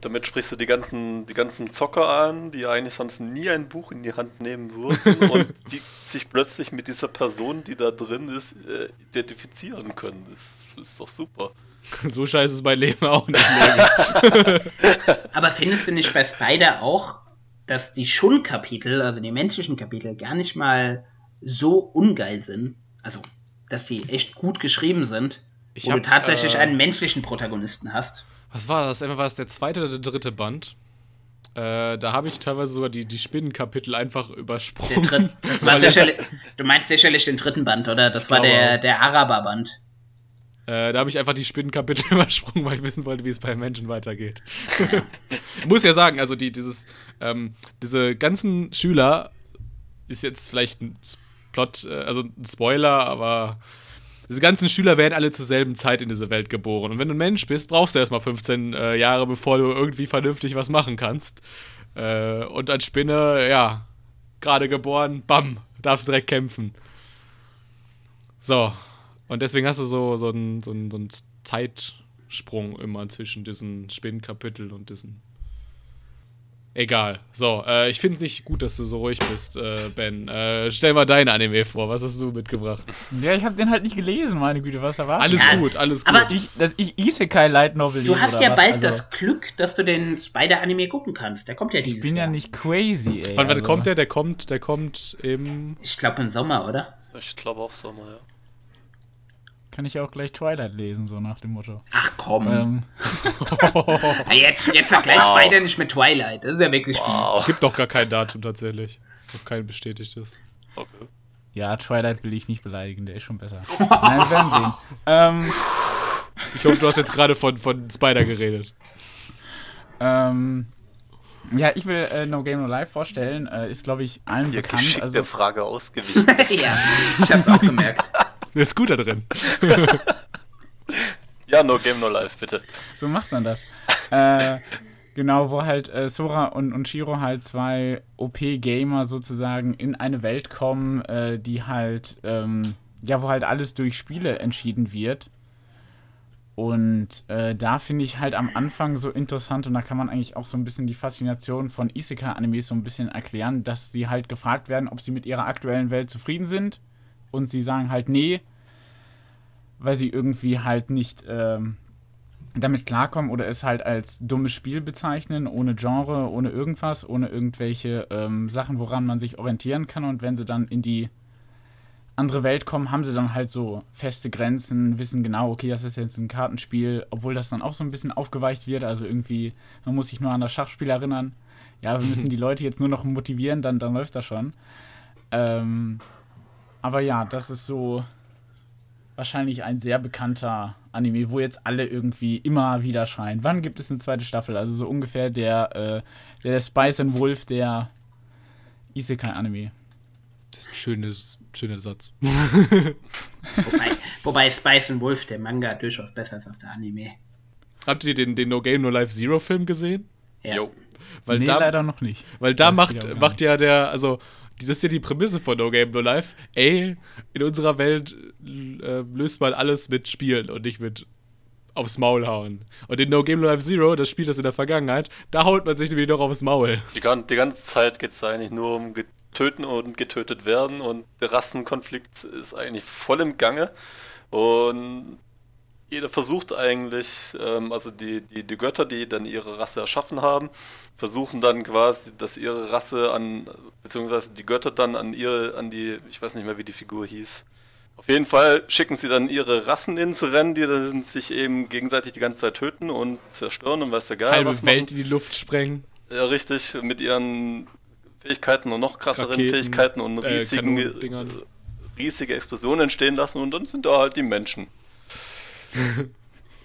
damit sprichst du die ganzen, die ganzen Zocker an, die eigentlich sonst nie ein Buch in die Hand nehmen würden [LAUGHS] und die sich plötzlich mit dieser Person, die da drin ist, äh, identifizieren können. Das ist doch super. So scheiße ist mein Leben auch nicht. Mehr. [LAUGHS] Aber findest du nicht bei Spider auch, dass die Shun-Kapitel, also die menschlichen Kapitel, gar nicht mal so ungeil sind? Also, dass die echt gut geschrieben sind, Ich wo hab, du tatsächlich äh, einen menschlichen Protagonisten hast. Was war das? War es der zweite oder der dritte Band? Äh, da habe ich teilweise sogar die, die Spinnenkapitel einfach übersprungen. dritt, [LAUGHS] das ich- sicherlich, du meinst sicherlich den dritten Band, oder? Das Ich war glaube der, Araber-Band. Äh, da habe ich einfach die Spinnenkapitel [LAUGHS] übersprungen, weil ich wissen wollte, wie es bei Menschen weitergeht. [LAUGHS] Muss ja sagen, also die, dieses, ähm, diese ganzen Schüler ist jetzt vielleicht ein Plot, äh, also ein Spoiler, aber diese ganzen Schüler werden alle zur selben Zeit in diese Welt geboren. Und wenn du ein Mensch bist, brauchst du erstmal 15 äh, Jahre, bevor du irgendwie vernünftig was machen kannst. Äh, und als Spinne, ja, gerade geboren, bam, darfst direkt kämpfen. So. Und deswegen hast du so, so, einen, so, so einen Zeitsprung immer zwischen diesen Spinnenkapitel und diesen. Egal. So, äh, ich finde es nicht gut, dass du so ruhig bist, äh, Ben. Äh, stell mal dein Anime vor. Was hast du mitgebracht? Ja, ich habe den halt nicht gelesen, meine Güte, was erwartet Alles Ja, gut, alles gut. aber ich, dass ich Isekai Light Novel Du hast ja was? bald also, das Glück, dass du den Spider-Anime gucken kannst. Der kommt ja dieses Ich bin ja Jahr. nicht crazy, ey. Wann, wann also. kommt der? Der kommt, der kommt im. Ich glaube im Sommer, oder? Ich glaube auch Sommer, ja. Kann ich auch gleich Twilight lesen, so nach dem Motto. Ach komm. Ähm, [LAUGHS] Ja, jetzt, jetzt vergleich Wow. Spider nicht mit Twilight. Das ist ja wirklich fies. Wow. Gibt doch gar kein Datum tatsächlich. Noch kein bestätigtes. Okay. ja, Twilight will ich nicht beleidigen, der ist schon besser. [LAUGHS] Nein, wir werden sehen. Ähm, Ich hoffe, du hast jetzt gerade von, von Spider geredet. ähm, ja, ich will äh, No Game No Life vorstellen. Äh, ist, glaube ich, allen Ihr bekannt. Also, der Frage ausgewichen. [LAUGHS] ja, ich hab's auch gemerkt. [LAUGHS] Der ist gut da drin. [LAUGHS] ja, no game, no life, bitte. so macht man das. äh, genau, wo halt äh, Sora und, und Shiro halt zwei OP-Gamer sozusagen in eine Welt kommen, äh, die halt, ähm, ja, wo halt alles durch Spiele entschieden wird. Und äh, da finde ich halt am Anfang so interessant und da kann man eigentlich auch so ein bisschen die Faszination von Isekai-Animes so ein bisschen erklären, dass sie halt gefragt werden, ob sie mit ihrer aktuellen Welt zufrieden sind und sie sagen halt nee, weil sie irgendwie halt nicht ähm, damit klarkommen oder es halt als dummes Spiel bezeichnen, ohne Genre, ohne irgendwas, ohne irgendwelche ähm, Sachen, woran man sich orientieren kann. Und wenn sie dann in die andere Welt kommen, haben sie dann halt so feste Grenzen, wissen genau, okay, das ist jetzt ein Kartenspiel, obwohl das dann auch so ein bisschen aufgeweicht wird. Also irgendwie, man muss sich nur an das Schachspiel erinnern. Ja, wir müssen [LAUGHS] die Leute jetzt nur noch motivieren, dann, dann läuft das schon. Ähm, aber ja, das ist so wahrscheinlich ein sehr bekannter Anime, wo jetzt alle irgendwie immer wieder schreien. Wann gibt es eine zweite Staffel? Also so ungefähr der, äh, der Spice and Wolf der Isekai-Anime. Das ist ein schönes, schöner Satz. [LAUGHS] Wobei, wobei Spice and Wolf, der Manga, durchaus besser ist als der Anime. Habt ihr den, den No Game No Life Zero Film gesehen? Ja. Jo. Weil nee, da, leider noch nicht. Weil da Das macht, macht ja der, also, das ist ja die Prämisse von No Game No Life. Ey, in unserer Welt äh, löst man alles mit Spielen und nicht mit aufs Maul hauen. Und in No Game No Life Zero, das Spiel das in der Vergangenheit, da haut man sich nämlich noch aufs Maul. Die, die ganze Zeit geht es eigentlich nur um Töten und getötet werden und der Rassenkonflikt ist eigentlich voll im Gange. Und jeder versucht eigentlich, ähm, also die, die, die Götter, die dann ihre Rasse erschaffen haben, versuchen dann quasi, dass ihre Rasse an, beziehungsweise die Götter dann an ihre, an die, ich weiß nicht mehr, wie die Figur hieß. Auf jeden Fall schicken sie dann ihre Rassen ins Rennen, die dann sich eben gegenseitig die ganze Zeit töten und zerstören und weiß der Geil Halbe was Welt in die Luft sprengen. Ja, richtig, mit ihren Fähigkeiten und noch krasseren Raketen, Fähigkeiten und äh, riesigen, äh, riesige Explosionen entstehen lassen und dann sind da halt die Menschen.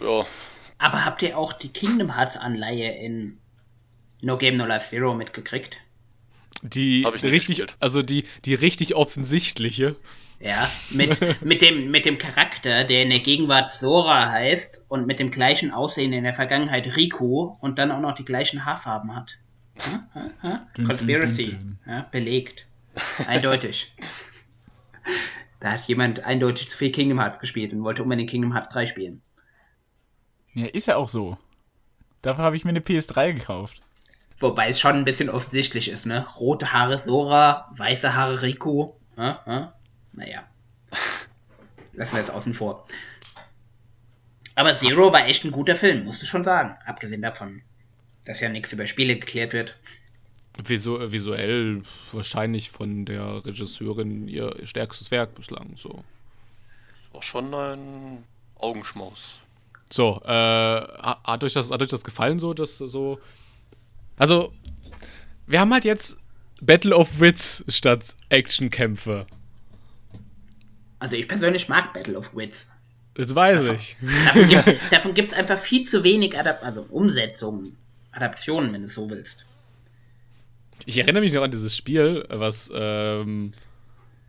Ja, Aber habt ihr auch die Kingdom Hearts Anleihe in No Game No Life Zero mitgekriegt? Die Hab ich nicht richtig, gespielt. also die, die richtig offensichtliche. Ja, mit, mit, dem, mit dem Charakter, der in der Gegenwart Sora heißt und mit dem gleichen Aussehen in der Vergangenheit Riku und dann auch noch die gleichen Haarfarben hat. Ha, ha, ha? Conspiracy. Ja, belegt. Eindeutig. Da hat jemand eindeutig zu viel Kingdom Hearts gespielt und wollte unbedingt Kingdom Hearts 3 spielen. Ja, ist ja auch so. Dafür habe ich mir eine PS3 gekauft. Wobei es schon ein bisschen offensichtlich ist, ne? Rote Haare Sora, weiße Haare Riku. Ha, ha? Naja. Lassen wir jetzt außen vor. Aber Zero war echt ein guter Film, musst du schon sagen. Abgesehen davon, dass ja nichts über Spiele geklärt wird. Visu visuell wahrscheinlich von der Regisseurin ihr stärkstes Werk bislang. So, war schon ein Augenschmaus. so äh, ha- hat, euch das, hat euch das gefallen so, dass so. Also, wir haben halt jetzt Battle of Wits statt Actionkämpfe. Also ich persönlich mag Battle of Wits. Das weiß ich. Davon gibt, davon gibt's einfach viel zu wenig Adap also Umsetzungen, Adaptionen, wenn du es so willst. Ich erinnere mich noch an dieses Spiel, was ähm,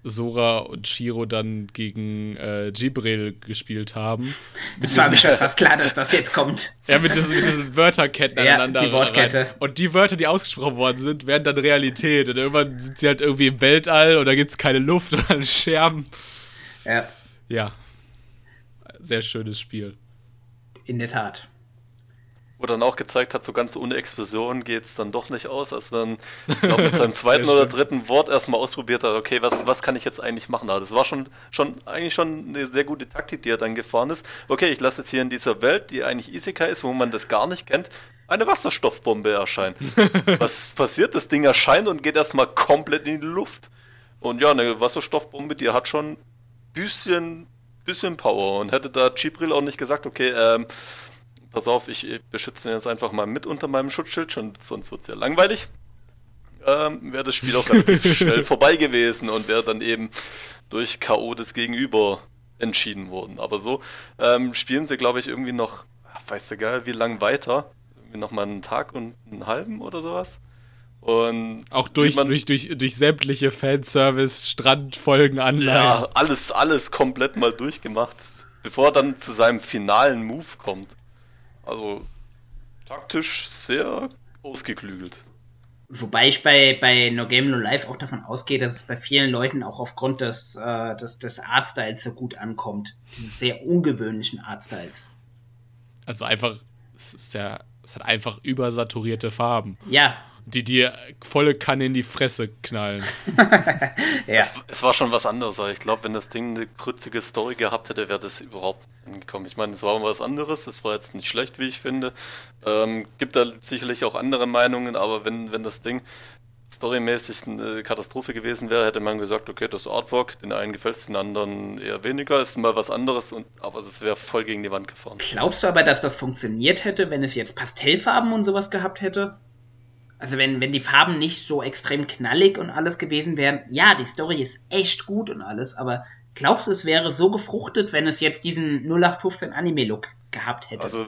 Sora und Shiro dann gegen äh, Jibril gespielt haben. Das war mir schon fast klar, dass das jetzt kommt. Ja, mit diesen, mit diesen Wörterketten Ja, aneinander. die Wortkette. rein. Und die Wörter, die ausgesprochen worden sind, werden dann Realität. Und irgendwann sind sie halt irgendwie im Weltall und da gibt es keine Luft und dann Scherben. Ja, Ja. Sehr schönes Spiel. in der Tat. Wo dann auch gezeigt hat, so ganz ohne Explosion geht es dann doch nicht aus. Also dann, ich glaube, mit seinem [LAUGHS] zweiten Ja, oder dritten Wort erstmal ausprobiert hat, okay, was, was kann ich jetzt eigentlich machen? Aber das war schon, schon eigentlich schon eine sehr gute Taktik, die er dann gefahren ist. Okay, ich lasse jetzt hier in dieser Welt, die eigentlich Isekai ist, wo man das gar nicht kennt, eine Wasserstoffbombe erscheinen. [LAUGHS] was passiert? Das Ding erscheint und geht erstmal komplett in die Luft. Und ja, eine Wasserstoffbombe, die hat schon ein bisschen, bisschen Power. Und hätte da Chibril auch nicht gesagt, okay, ähm, pass auf, ich beschütze ihn jetzt einfach mal mit unter meinem Schutzschild, schon, sonst wird es ja langweilig, ähm, wäre das Spiel auch [LAUGHS] relativ schnell vorbei gewesen und wäre dann eben durch K.O. des Gegenüber entschieden worden. Aber so ähm, spielen sie, glaube ich, irgendwie noch, weiß egal, wie lang weiter. Irgendwie noch mal einen Tag und einen halben oder sowas. Und Auch durch, man- durch, durch, durch sämtliche Fanservice, Strandfolgen, Anleihen. Ja, alles, alles komplett mal durchgemacht, bevor er dann zu seinem finalen Move kommt. Also taktisch sehr ausgeklügelt. Wobei ich bei, bei No Game No Life auch davon ausgehe, dass es bei vielen Leuten auch aufgrund des, äh, des, des Artstyles so gut ankommt. Dieses sehr ungewöhnlichen Artstyles. Also einfach, es ist ja, es hat einfach übersaturierte Farben, Ja, die dir volle Kanne in die Fresse knallen. [LAUGHS] ja. Es, es war schon was anderes, aber ich glaube, wenn das Ding eine krützige Story gehabt hätte, wäre das überhaupt nicht angekommen. Ich meine, es war was anderes, das war jetzt nicht schlecht, wie ich finde. Ähm, gibt da sicherlich auch andere Meinungen, aber wenn, wenn das Ding storymäßig eine Katastrophe gewesen wäre, hätte man gesagt, okay, das Artwork, den einen gefällt es, den anderen eher weniger, ist mal was anderes, und, aber das wäre voll gegen die Wand gefahren. Glaubst du aber, dass das funktioniert hätte, wenn es jetzt Pastellfarben und sowas gehabt hätte? Also wenn, wenn die Farben nicht so extrem knallig und alles gewesen wären. Ja, die Story ist echt gut und alles, aber glaubst du, es wäre so gefruchtet, wenn es jetzt diesen 0815 Anime-Look gehabt hätte? Also,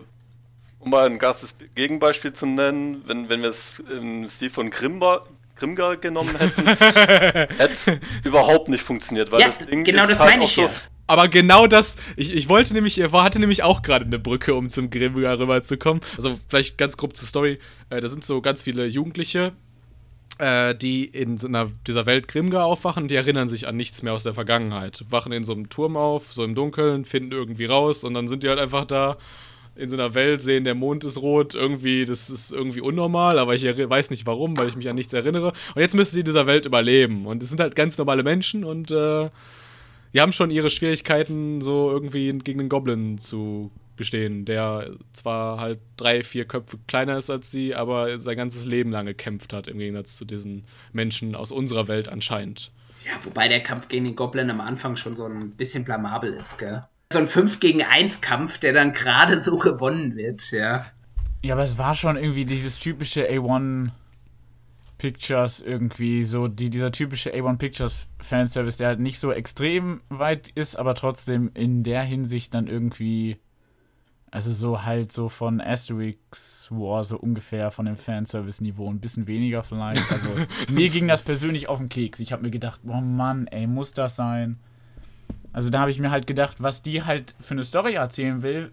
um mal ein ganzes Gegenbeispiel zu nennen, wenn, wenn wir es im Stil von Grimba, Grimgar genommen hätten, [LAUGHS] hätte es überhaupt nicht funktioniert, weil Ja, das Ding genau ist das halt meine auch ich so. ja. Aber genau das, ich, ich wollte nämlich, er hatte nämlich auch gerade eine Brücke, um zum Grimgar rüberzukommen. Also vielleicht ganz grob zur Story. Äh, da sind so ganz viele Jugendliche, äh, die in so einer, dieser Welt Grimgar aufwachen, die erinnern sich an nichts mehr aus der Vergangenheit. Wachen in so einem Turm auf, so im Dunkeln, finden irgendwie raus und dann sind die halt einfach da in so einer Welt, sehen, der Mond ist rot, irgendwie, das ist irgendwie unnormal, aber ich weiß nicht warum, weil ich mich an nichts erinnere. Und jetzt müssen sie in dieser Welt überleben. Und es sind halt ganz normale Menschen und äh, die haben schon ihre Schwierigkeiten, so irgendwie gegen den Goblin zu bestehen, der zwar halt drei, vier Köpfe kleiner ist als sie, aber sein ganzes Leben lang gekämpft hat, im Gegensatz zu diesen Menschen aus unserer Welt anscheinend. Ja, wobei der Kampf gegen den Goblin am Anfang schon so ein bisschen blamabel ist, gell? So ein 5 gegen 1 Kampf, der dann gerade so gewonnen wird, ja. Ja, aber es war schon irgendwie dieses typische A1 Pictures irgendwie, so die, dieser typische A1 Pictures Fanservice, der halt nicht so extrem weit ist, aber trotzdem in der Hinsicht dann irgendwie, also so halt so von Asterix War so ungefähr von dem Fanservice-Niveau, ein bisschen weniger vielleicht. Also [LAUGHS] mir ging das persönlich auf den Keks. Ich habe mir gedacht, oh Mann, ey, muss das sein? Also da habe ich mir halt gedacht, was die halt für eine Story erzählen will,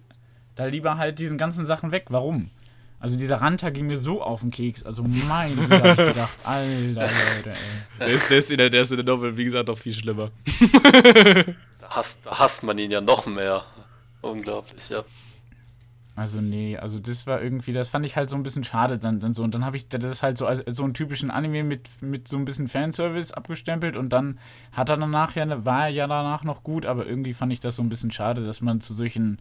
da lieber halt diesen ganzen Sachen weg. Warum? Also dieser Ranta ging mir so auf den Keks. Also mein hab ich gedacht, [LAUGHS] alter Leute, ey. Der ist, der, ist in der, der ist in der Novel, wie gesagt, noch viel schlimmer. [LAUGHS] Da hasst, da hasst man ihn ja noch mehr. Unglaublich, ja. Also nee, also das war irgendwie, das fand ich halt so ein bisschen schade dann, dann so. Und dann habe ich das halt so als, als so einen typischen Anime mit, mit so ein bisschen Fanservice abgestempelt und dann hat er danach ja, war er ja danach noch gut, aber irgendwie fand ich das so ein bisschen schade, dass man zu solchen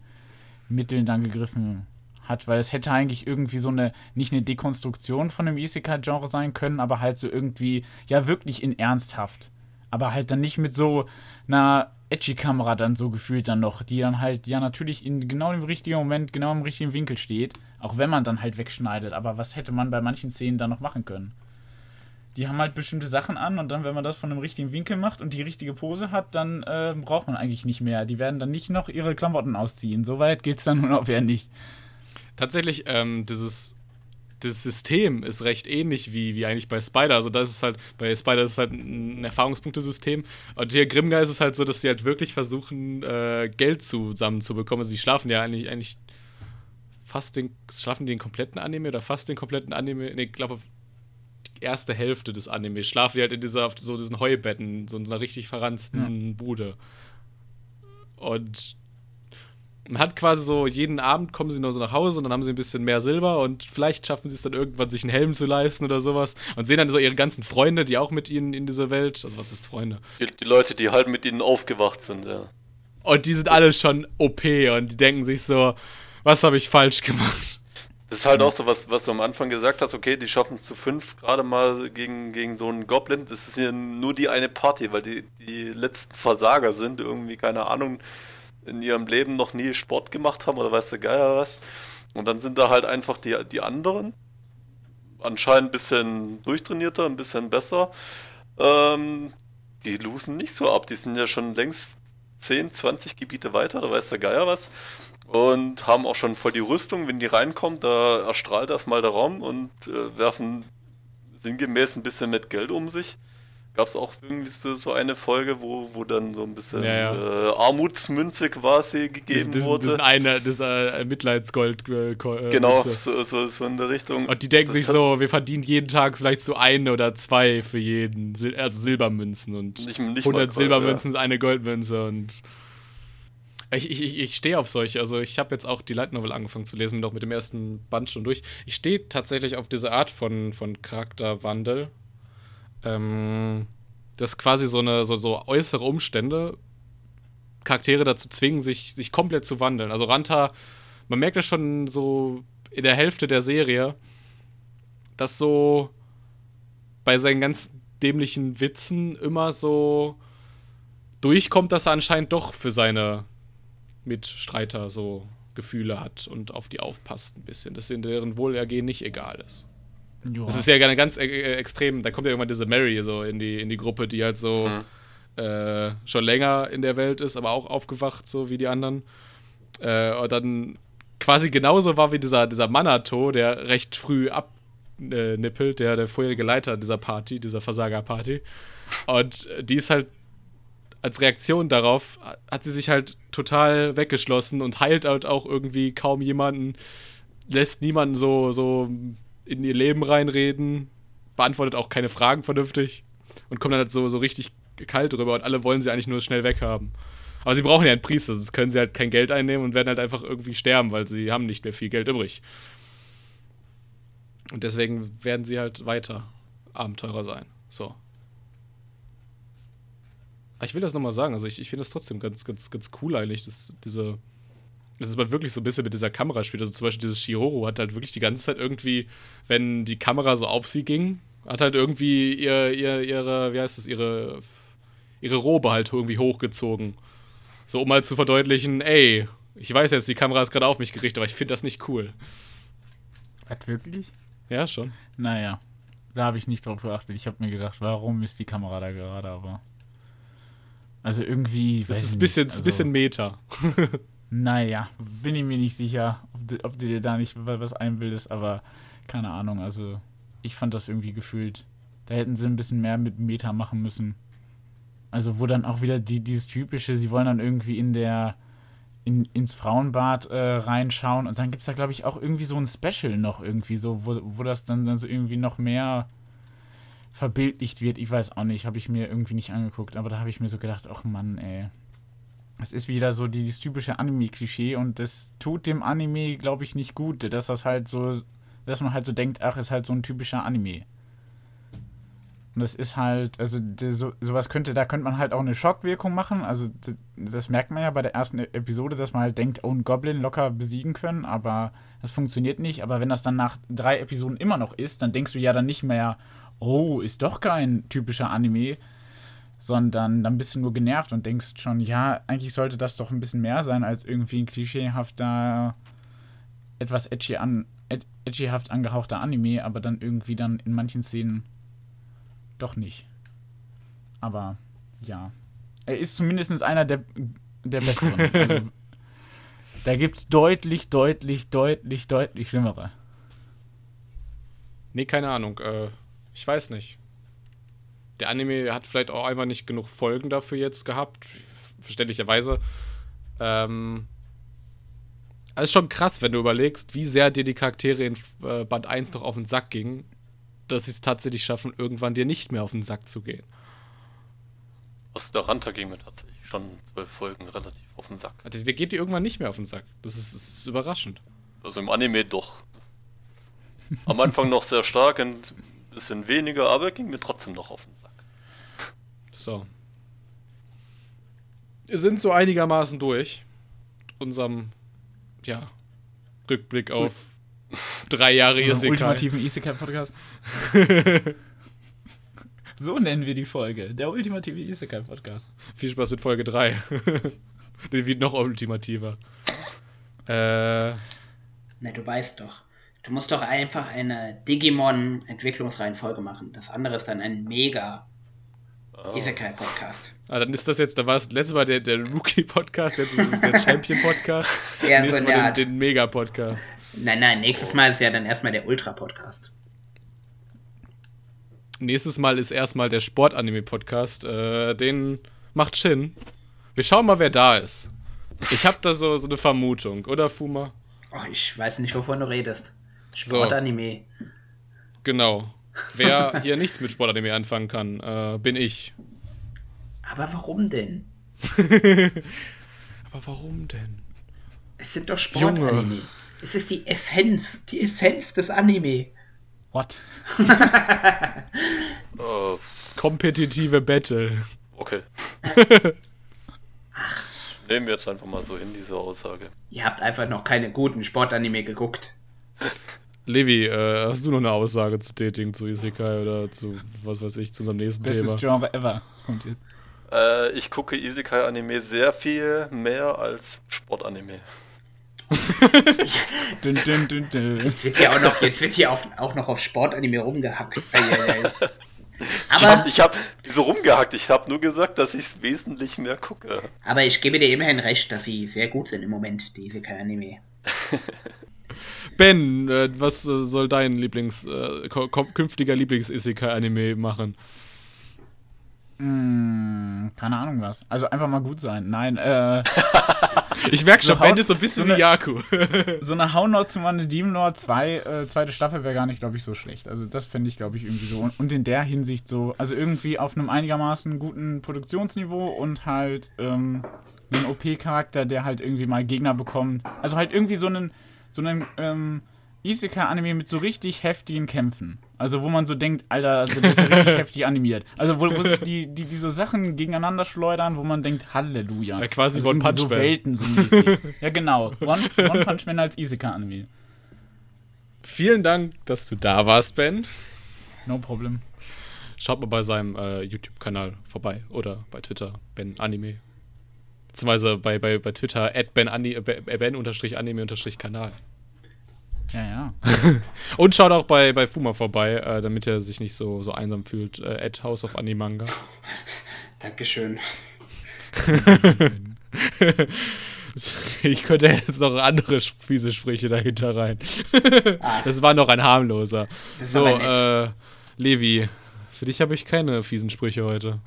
Mitteln dann gegriffen hat, weil es hätte eigentlich irgendwie so eine, nicht eine Dekonstruktion von dem Isekai-Genre sein können, aber halt so irgendwie, ja wirklich in ernsthaft. Aber halt dann nicht mit so einer Edgy-Kamera dann so gefühlt dann noch, die dann halt ja natürlich in genau dem richtigen Moment, genau im richtigen Winkel steht, auch wenn man dann halt wegschneidet. Aber was hätte man bei manchen Szenen dann noch machen können? Die haben halt bestimmte Sachen an und dann, wenn man das von einem richtigen Winkel macht und die richtige Pose hat, dann äh, braucht man eigentlich nicht mehr. Die werden dann nicht noch ihre Klamotten ausziehen. Soweit geht's dann nun auch eher nicht. Tatsächlich, ähm, dieses, das System ist recht ähnlich wie, wie eigentlich bei Spider. Also das ist halt, bei Spider ist es halt ein Erfahrungspunktesystem. Und hier Grimgar ist es halt so, dass die halt wirklich versuchen, äh, Geld zusammenzubekommen. Also sie schlafen ja eigentlich, eigentlich fast den, schlafen die den kompletten Anime oder fast den kompletten Anime? Ne, ich glaube, die erste Hälfte des Anime schlafen die halt in dieser, auf so diesen Heubetten, so in so einer richtig verranzten Bude. Und man hat quasi so, jeden Abend kommen sie nur so nach Hause und dann haben sie ein bisschen mehr Silber und vielleicht schaffen sie es dann irgendwann, sich einen Helm zu leisten oder sowas und sehen dann so ihre ganzen Freunde, die auch mit ihnen in dieser Welt, also was ist Freunde? Die, die Leute, die halt mit ihnen aufgewacht sind, ja. Und die sind alle schon OP und die denken sich so, was habe ich falsch gemacht? Das ist halt auch so, was, was du am Anfang gesagt hast, okay, die schaffen es zu fünf gerade mal gegen, gegen so einen Goblin. Das ist ja nur die eine Party, weil die, die letzten Versager sind, irgendwie, keine Ahnung, in ihrem Leben noch nie Sport gemacht haben oder weiß der Geier was. Und dann sind da halt einfach die, die anderen, anscheinend ein bisschen durchtrainierter, ein bisschen besser. Ähm, die losen nicht so ab, die sind ja schon längst 10, 20 Gebiete weiter, da weiß der Geier was. Und haben auch schon voll die Rüstung, wenn die reinkommt, da erstrahlt erstmal der Raum und äh, werfen sinngemäß ein bisschen mit Geld um sich. Gab es auch irgendwie so, so eine Folge, wo, wo dann so ein bisschen Ja, Äh, Armutsmünze quasi gegeben Das, das, wurde. das ist eine, das äh, Mitleidsgold. Äh, äh, genau, so, so, so in der Richtung. Und die denken Das sich so, wir verdienen jeden Tag vielleicht so eine oder zwei für jeden, also Silbermünzen und Nicht- nicht 100 mal Gold, Silbermünzen ist eine Goldmünze und ich, ich, ich, ich stehe auf solche, also ich habe jetzt auch die Light Novel angefangen zu lesen, bin auch mit dem ersten Band schon durch. Ich stehe tatsächlich auf diese Art von, von Charakterwandel, ähm, dass quasi so eine so, so äußere Umstände Charaktere dazu zwingen, sich, sich komplett zu wandeln. Also Ranta, man merkt das schon so in der Hälfte der Serie, dass so bei seinen ganz dämlichen Witzen immer so durchkommt, dass er anscheinend doch für seine Mitstreiter so Gefühle hat und auf die aufpasst ein bisschen, dass in deren Wohlergehen nicht egal ist. Joa. Das ist ja eine ganz äh, äh, extrem, da kommt ja irgendwann diese Mary so in die, in die Gruppe, die halt so Mhm. äh, schon länger in der Welt ist, aber auch aufgewacht, so wie die anderen. Äh, und dann quasi genauso war wie dieser, dieser Manato, der recht früh abnippelt, der, der vorherige Leiter dieser Party, dieser Versagerparty. Und die ist halt als Reaktion darauf, hat sie sich halt total weggeschlossen und heilt halt auch irgendwie kaum jemanden, lässt niemanden so, so in ihr Leben reinreden, beantwortet auch keine Fragen vernünftig und kommt dann halt so, so richtig kalt drüber und alle wollen sie eigentlich nur schnell weghaben. Aber sie brauchen ja einen Priester, sonst können sie halt kein Geld einnehmen und werden halt einfach irgendwie sterben, weil sie haben nicht mehr viel Geld übrig. Und deswegen werden sie halt weiter Abenteurer sein. So. Aber ich will das nochmal sagen, also ich, ich finde das trotzdem ganz, ganz, ganz cool eigentlich, dass diese. Das ist man wirklich so ein bisschen mit dieser Kamera spielt. Also zum Beispiel dieses Shihoro hat halt wirklich die ganze Zeit irgendwie, wenn die Kamera so auf sie ging, hat halt irgendwie ihr, ihr, ihre, wie heißt das, ihre, ihre Robe halt irgendwie hochgezogen. So, um mal zu verdeutlichen, ey, ich weiß jetzt, die Kamera ist gerade auf mich gerichtet, aber ich finde das nicht cool. Was, wirklich? Ja, schon. Naja, da habe ich nicht drauf geachtet. Ich habe mir gedacht, warum ist die Kamera da gerade, aber. Also irgendwie. Das ist ein bisschen, also, bisschen Meta. [LAUGHS] Naja, bin ich mir nicht sicher, ob du, ob du dir da nicht was einbildest, aber keine Ahnung. Also, ich fand das irgendwie gefühlt. Da hätten sie ein bisschen mehr mit Meta machen müssen. Also, wo dann auch wieder die, dieses typische, sie wollen dann irgendwie in der. In, ins Frauenbad äh, reinschauen und dann gibt es da, glaube ich, auch irgendwie so ein Special noch irgendwie so, wo, wo das dann, dann so irgendwie noch mehr verbildlicht wird. Ich weiß auch nicht, habe ich mir irgendwie nicht angeguckt, aber da habe ich mir so gedacht, ach Mann, ey. Es ist wieder so dieses typische Anime-Klischee und das tut dem Anime, glaube ich, nicht gut, dass das halt so, dass man halt so denkt, ach, ist halt so ein typischer Anime. Und das ist halt, also so, sowas könnte, da könnte man halt auch eine Schockwirkung machen. Also das merkt man ja bei der ersten Episode, dass man halt denkt, oh, einen Goblin locker besiegen können, aber das funktioniert nicht. Aber wenn das dann nach drei Episoden immer noch ist, dann denkst du ja dann nicht mehr, oh, ist doch kein typischer Anime, sondern dann bist du nur genervt und denkst schon, ja, eigentlich sollte das doch ein bisschen mehr sein als irgendwie ein klischeehafter, etwas edgy an, ed, edgyhaft angehauchter Anime, aber dann irgendwie dann in manchen Szenen doch nicht. Aber ja, er ist zumindest einer der, der besseren. [LAUGHS] also, da gibt es deutlich, deutlich, deutlich, deutlich schlimmere. Nee, keine Ahnung. Äh, ich weiß nicht. Der Anime hat vielleicht auch einfach nicht genug Folgen dafür jetzt gehabt, verständlicherweise. Ähm, also ist schon krass, wenn du überlegst, wie sehr dir die Charaktere in äh, Band 1 noch auf den Sack gingen, dass sie es tatsächlich schaffen, irgendwann dir nicht mehr auf den Sack zu gehen. Was der Ranta ging mir tatsächlich schon zwölf Folgen relativ auf den Sack. Also, der geht dir irgendwann nicht mehr auf den Sack. Das ist, das ist überraschend. Also im Anime doch. Am Anfang noch sehr stark, ein bisschen weniger, aber ging mir trotzdem noch auf den Sack. So. Wir sind so einigermaßen durch. Unserem, ja, Rückblick auf [LAUGHS] drei Jahre Isekai. ultimativen Isekai-Podcast. [LAUGHS] so nennen wir die Folge. Der ultimative Isekai-Podcast. Viel Spaß mit Folge 3. [LAUGHS] Die wird noch ultimativer. Äh. Na, du weißt doch. Du musst doch einfach eine Digimon-Entwicklungsreihenfolge machen. Das andere ist dann ein mega oh. Isekai-Podcast. Ah, dann ist das jetzt, da war es letztes Mal der, der Rookie-Podcast, jetzt ist es der [LAUGHS] Champion-Podcast. ja, nächstes so Mal den, den Mega-Podcast. Nein, nein, nächstes Mal ist ja dann erstmal der Ultra-Podcast. Nächstes Mal ist erstmal der Sport-Anime-Podcast. Äh, den macht Shin. Wir schauen mal, wer da ist. Ich habe da so, so eine Vermutung, oder Fuma? Ach, ich weiß nicht, wovon du redest. Sportanime. So. Genau. Wer hier nichts mit Sportanime anfangen kann, äh, bin ich. Aber warum denn? [LAUGHS] Aber warum denn? Es sind doch Sportanime. Es ist die Essenz, die Essenz des Anime. What? uh, [LAUGHS] Kompetitive Battle. Okay. Nehmen wir jetzt einfach mal so hin, diese Aussage. Ihr habt einfach noch keine guten Sportanime geguckt. [LAUGHS] Levi, äh, hast du noch eine Aussage zu tätigen zu Isekai oder zu, was weiß ich, zu unserem nächsten Bestes Thema? Genre ever. Kommt jetzt. Äh, ich gucke Isekai-Anime sehr viel mehr als Sportanime. [LAUGHS] dün, dün, dün, dün. Jetzt wird hier auch noch, jetzt wird hier auf, auch noch auf Sportanime rumgehackt. [LAUGHS] Ich Aber, habe ich hab so rumgehackt. Ich habe nur gesagt, dass ich es wesentlich mehr gucke. aber ich gebe dir immerhin recht, dass sie sehr gut sind im Moment, die Isekai-Anime. [LAUGHS] Ben, äh, was äh, soll dein Lieblings, äh, künftiger Lieblings-Isekai-Anime machen? Hm, keine Ahnung was. Also einfach mal gut sein. Nein, äh, [LAUGHS] Ich merke schon, So Ben ist so ein bisschen so wie eine- Yaku. [LAUGHS] so eine Haunort zu meine Demon Lord 2, äh, zweite Staffel wäre gar nicht, glaube ich, so schlecht. Also das fände ich, glaube ich, irgendwie so. Und, und in der Hinsicht so, also irgendwie auf einem einigermaßen guten Produktionsniveau und halt ähm, einen OP-Charakter, der halt irgendwie mal Gegner bekommt. Also halt irgendwie so einen, so einen ähm, Isekai-Anime mit so richtig heftigen Kämpfen. Also wo man so denkt, Alter, also das ist ja richtig [LAUGHS] heftig animiert. Also wo, wo sich die, die, die so Sachen gegeneinander schleudern, wo man denkt, Halleluja. Ja, quasi also One Punch so Man. Welten so mäßig. [LAUGHS] ja genau, One, One Punch Man als Isekai-Anime. Vielen Dank, dass du da warst, Ben. No problem. Schaut mal bei seinem äh, YouTube-Kanal vorbei oder bei Twitter, Ben Anime. Beziehungsweise bei, bei, bei Twitter, at Ben, Ani, äh, Ben-Anime-Kanal. Ja, ja. [LAUGHS] Und schaut auch bei, bei Fuma vorbei, äh, damit er sich nicht so, so einsam fühlt. Äh, at House of Animanga. [LAUGHS] Dankeschön. [LAUGHS] ich könnte jetzt noch andere fiese Sprüche dahinter rein. Ah, Das war noch ein harmloser. So, äh, Levi, für dich habe ich keine fiesen Sprüche heute.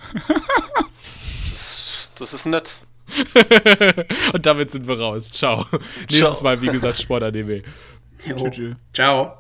Das, ist nett. Und damit sind wir raus. Ciao. Nächstes Mal, wie gesagt, Sport-ADW. Jo. Tschüss. Ciao.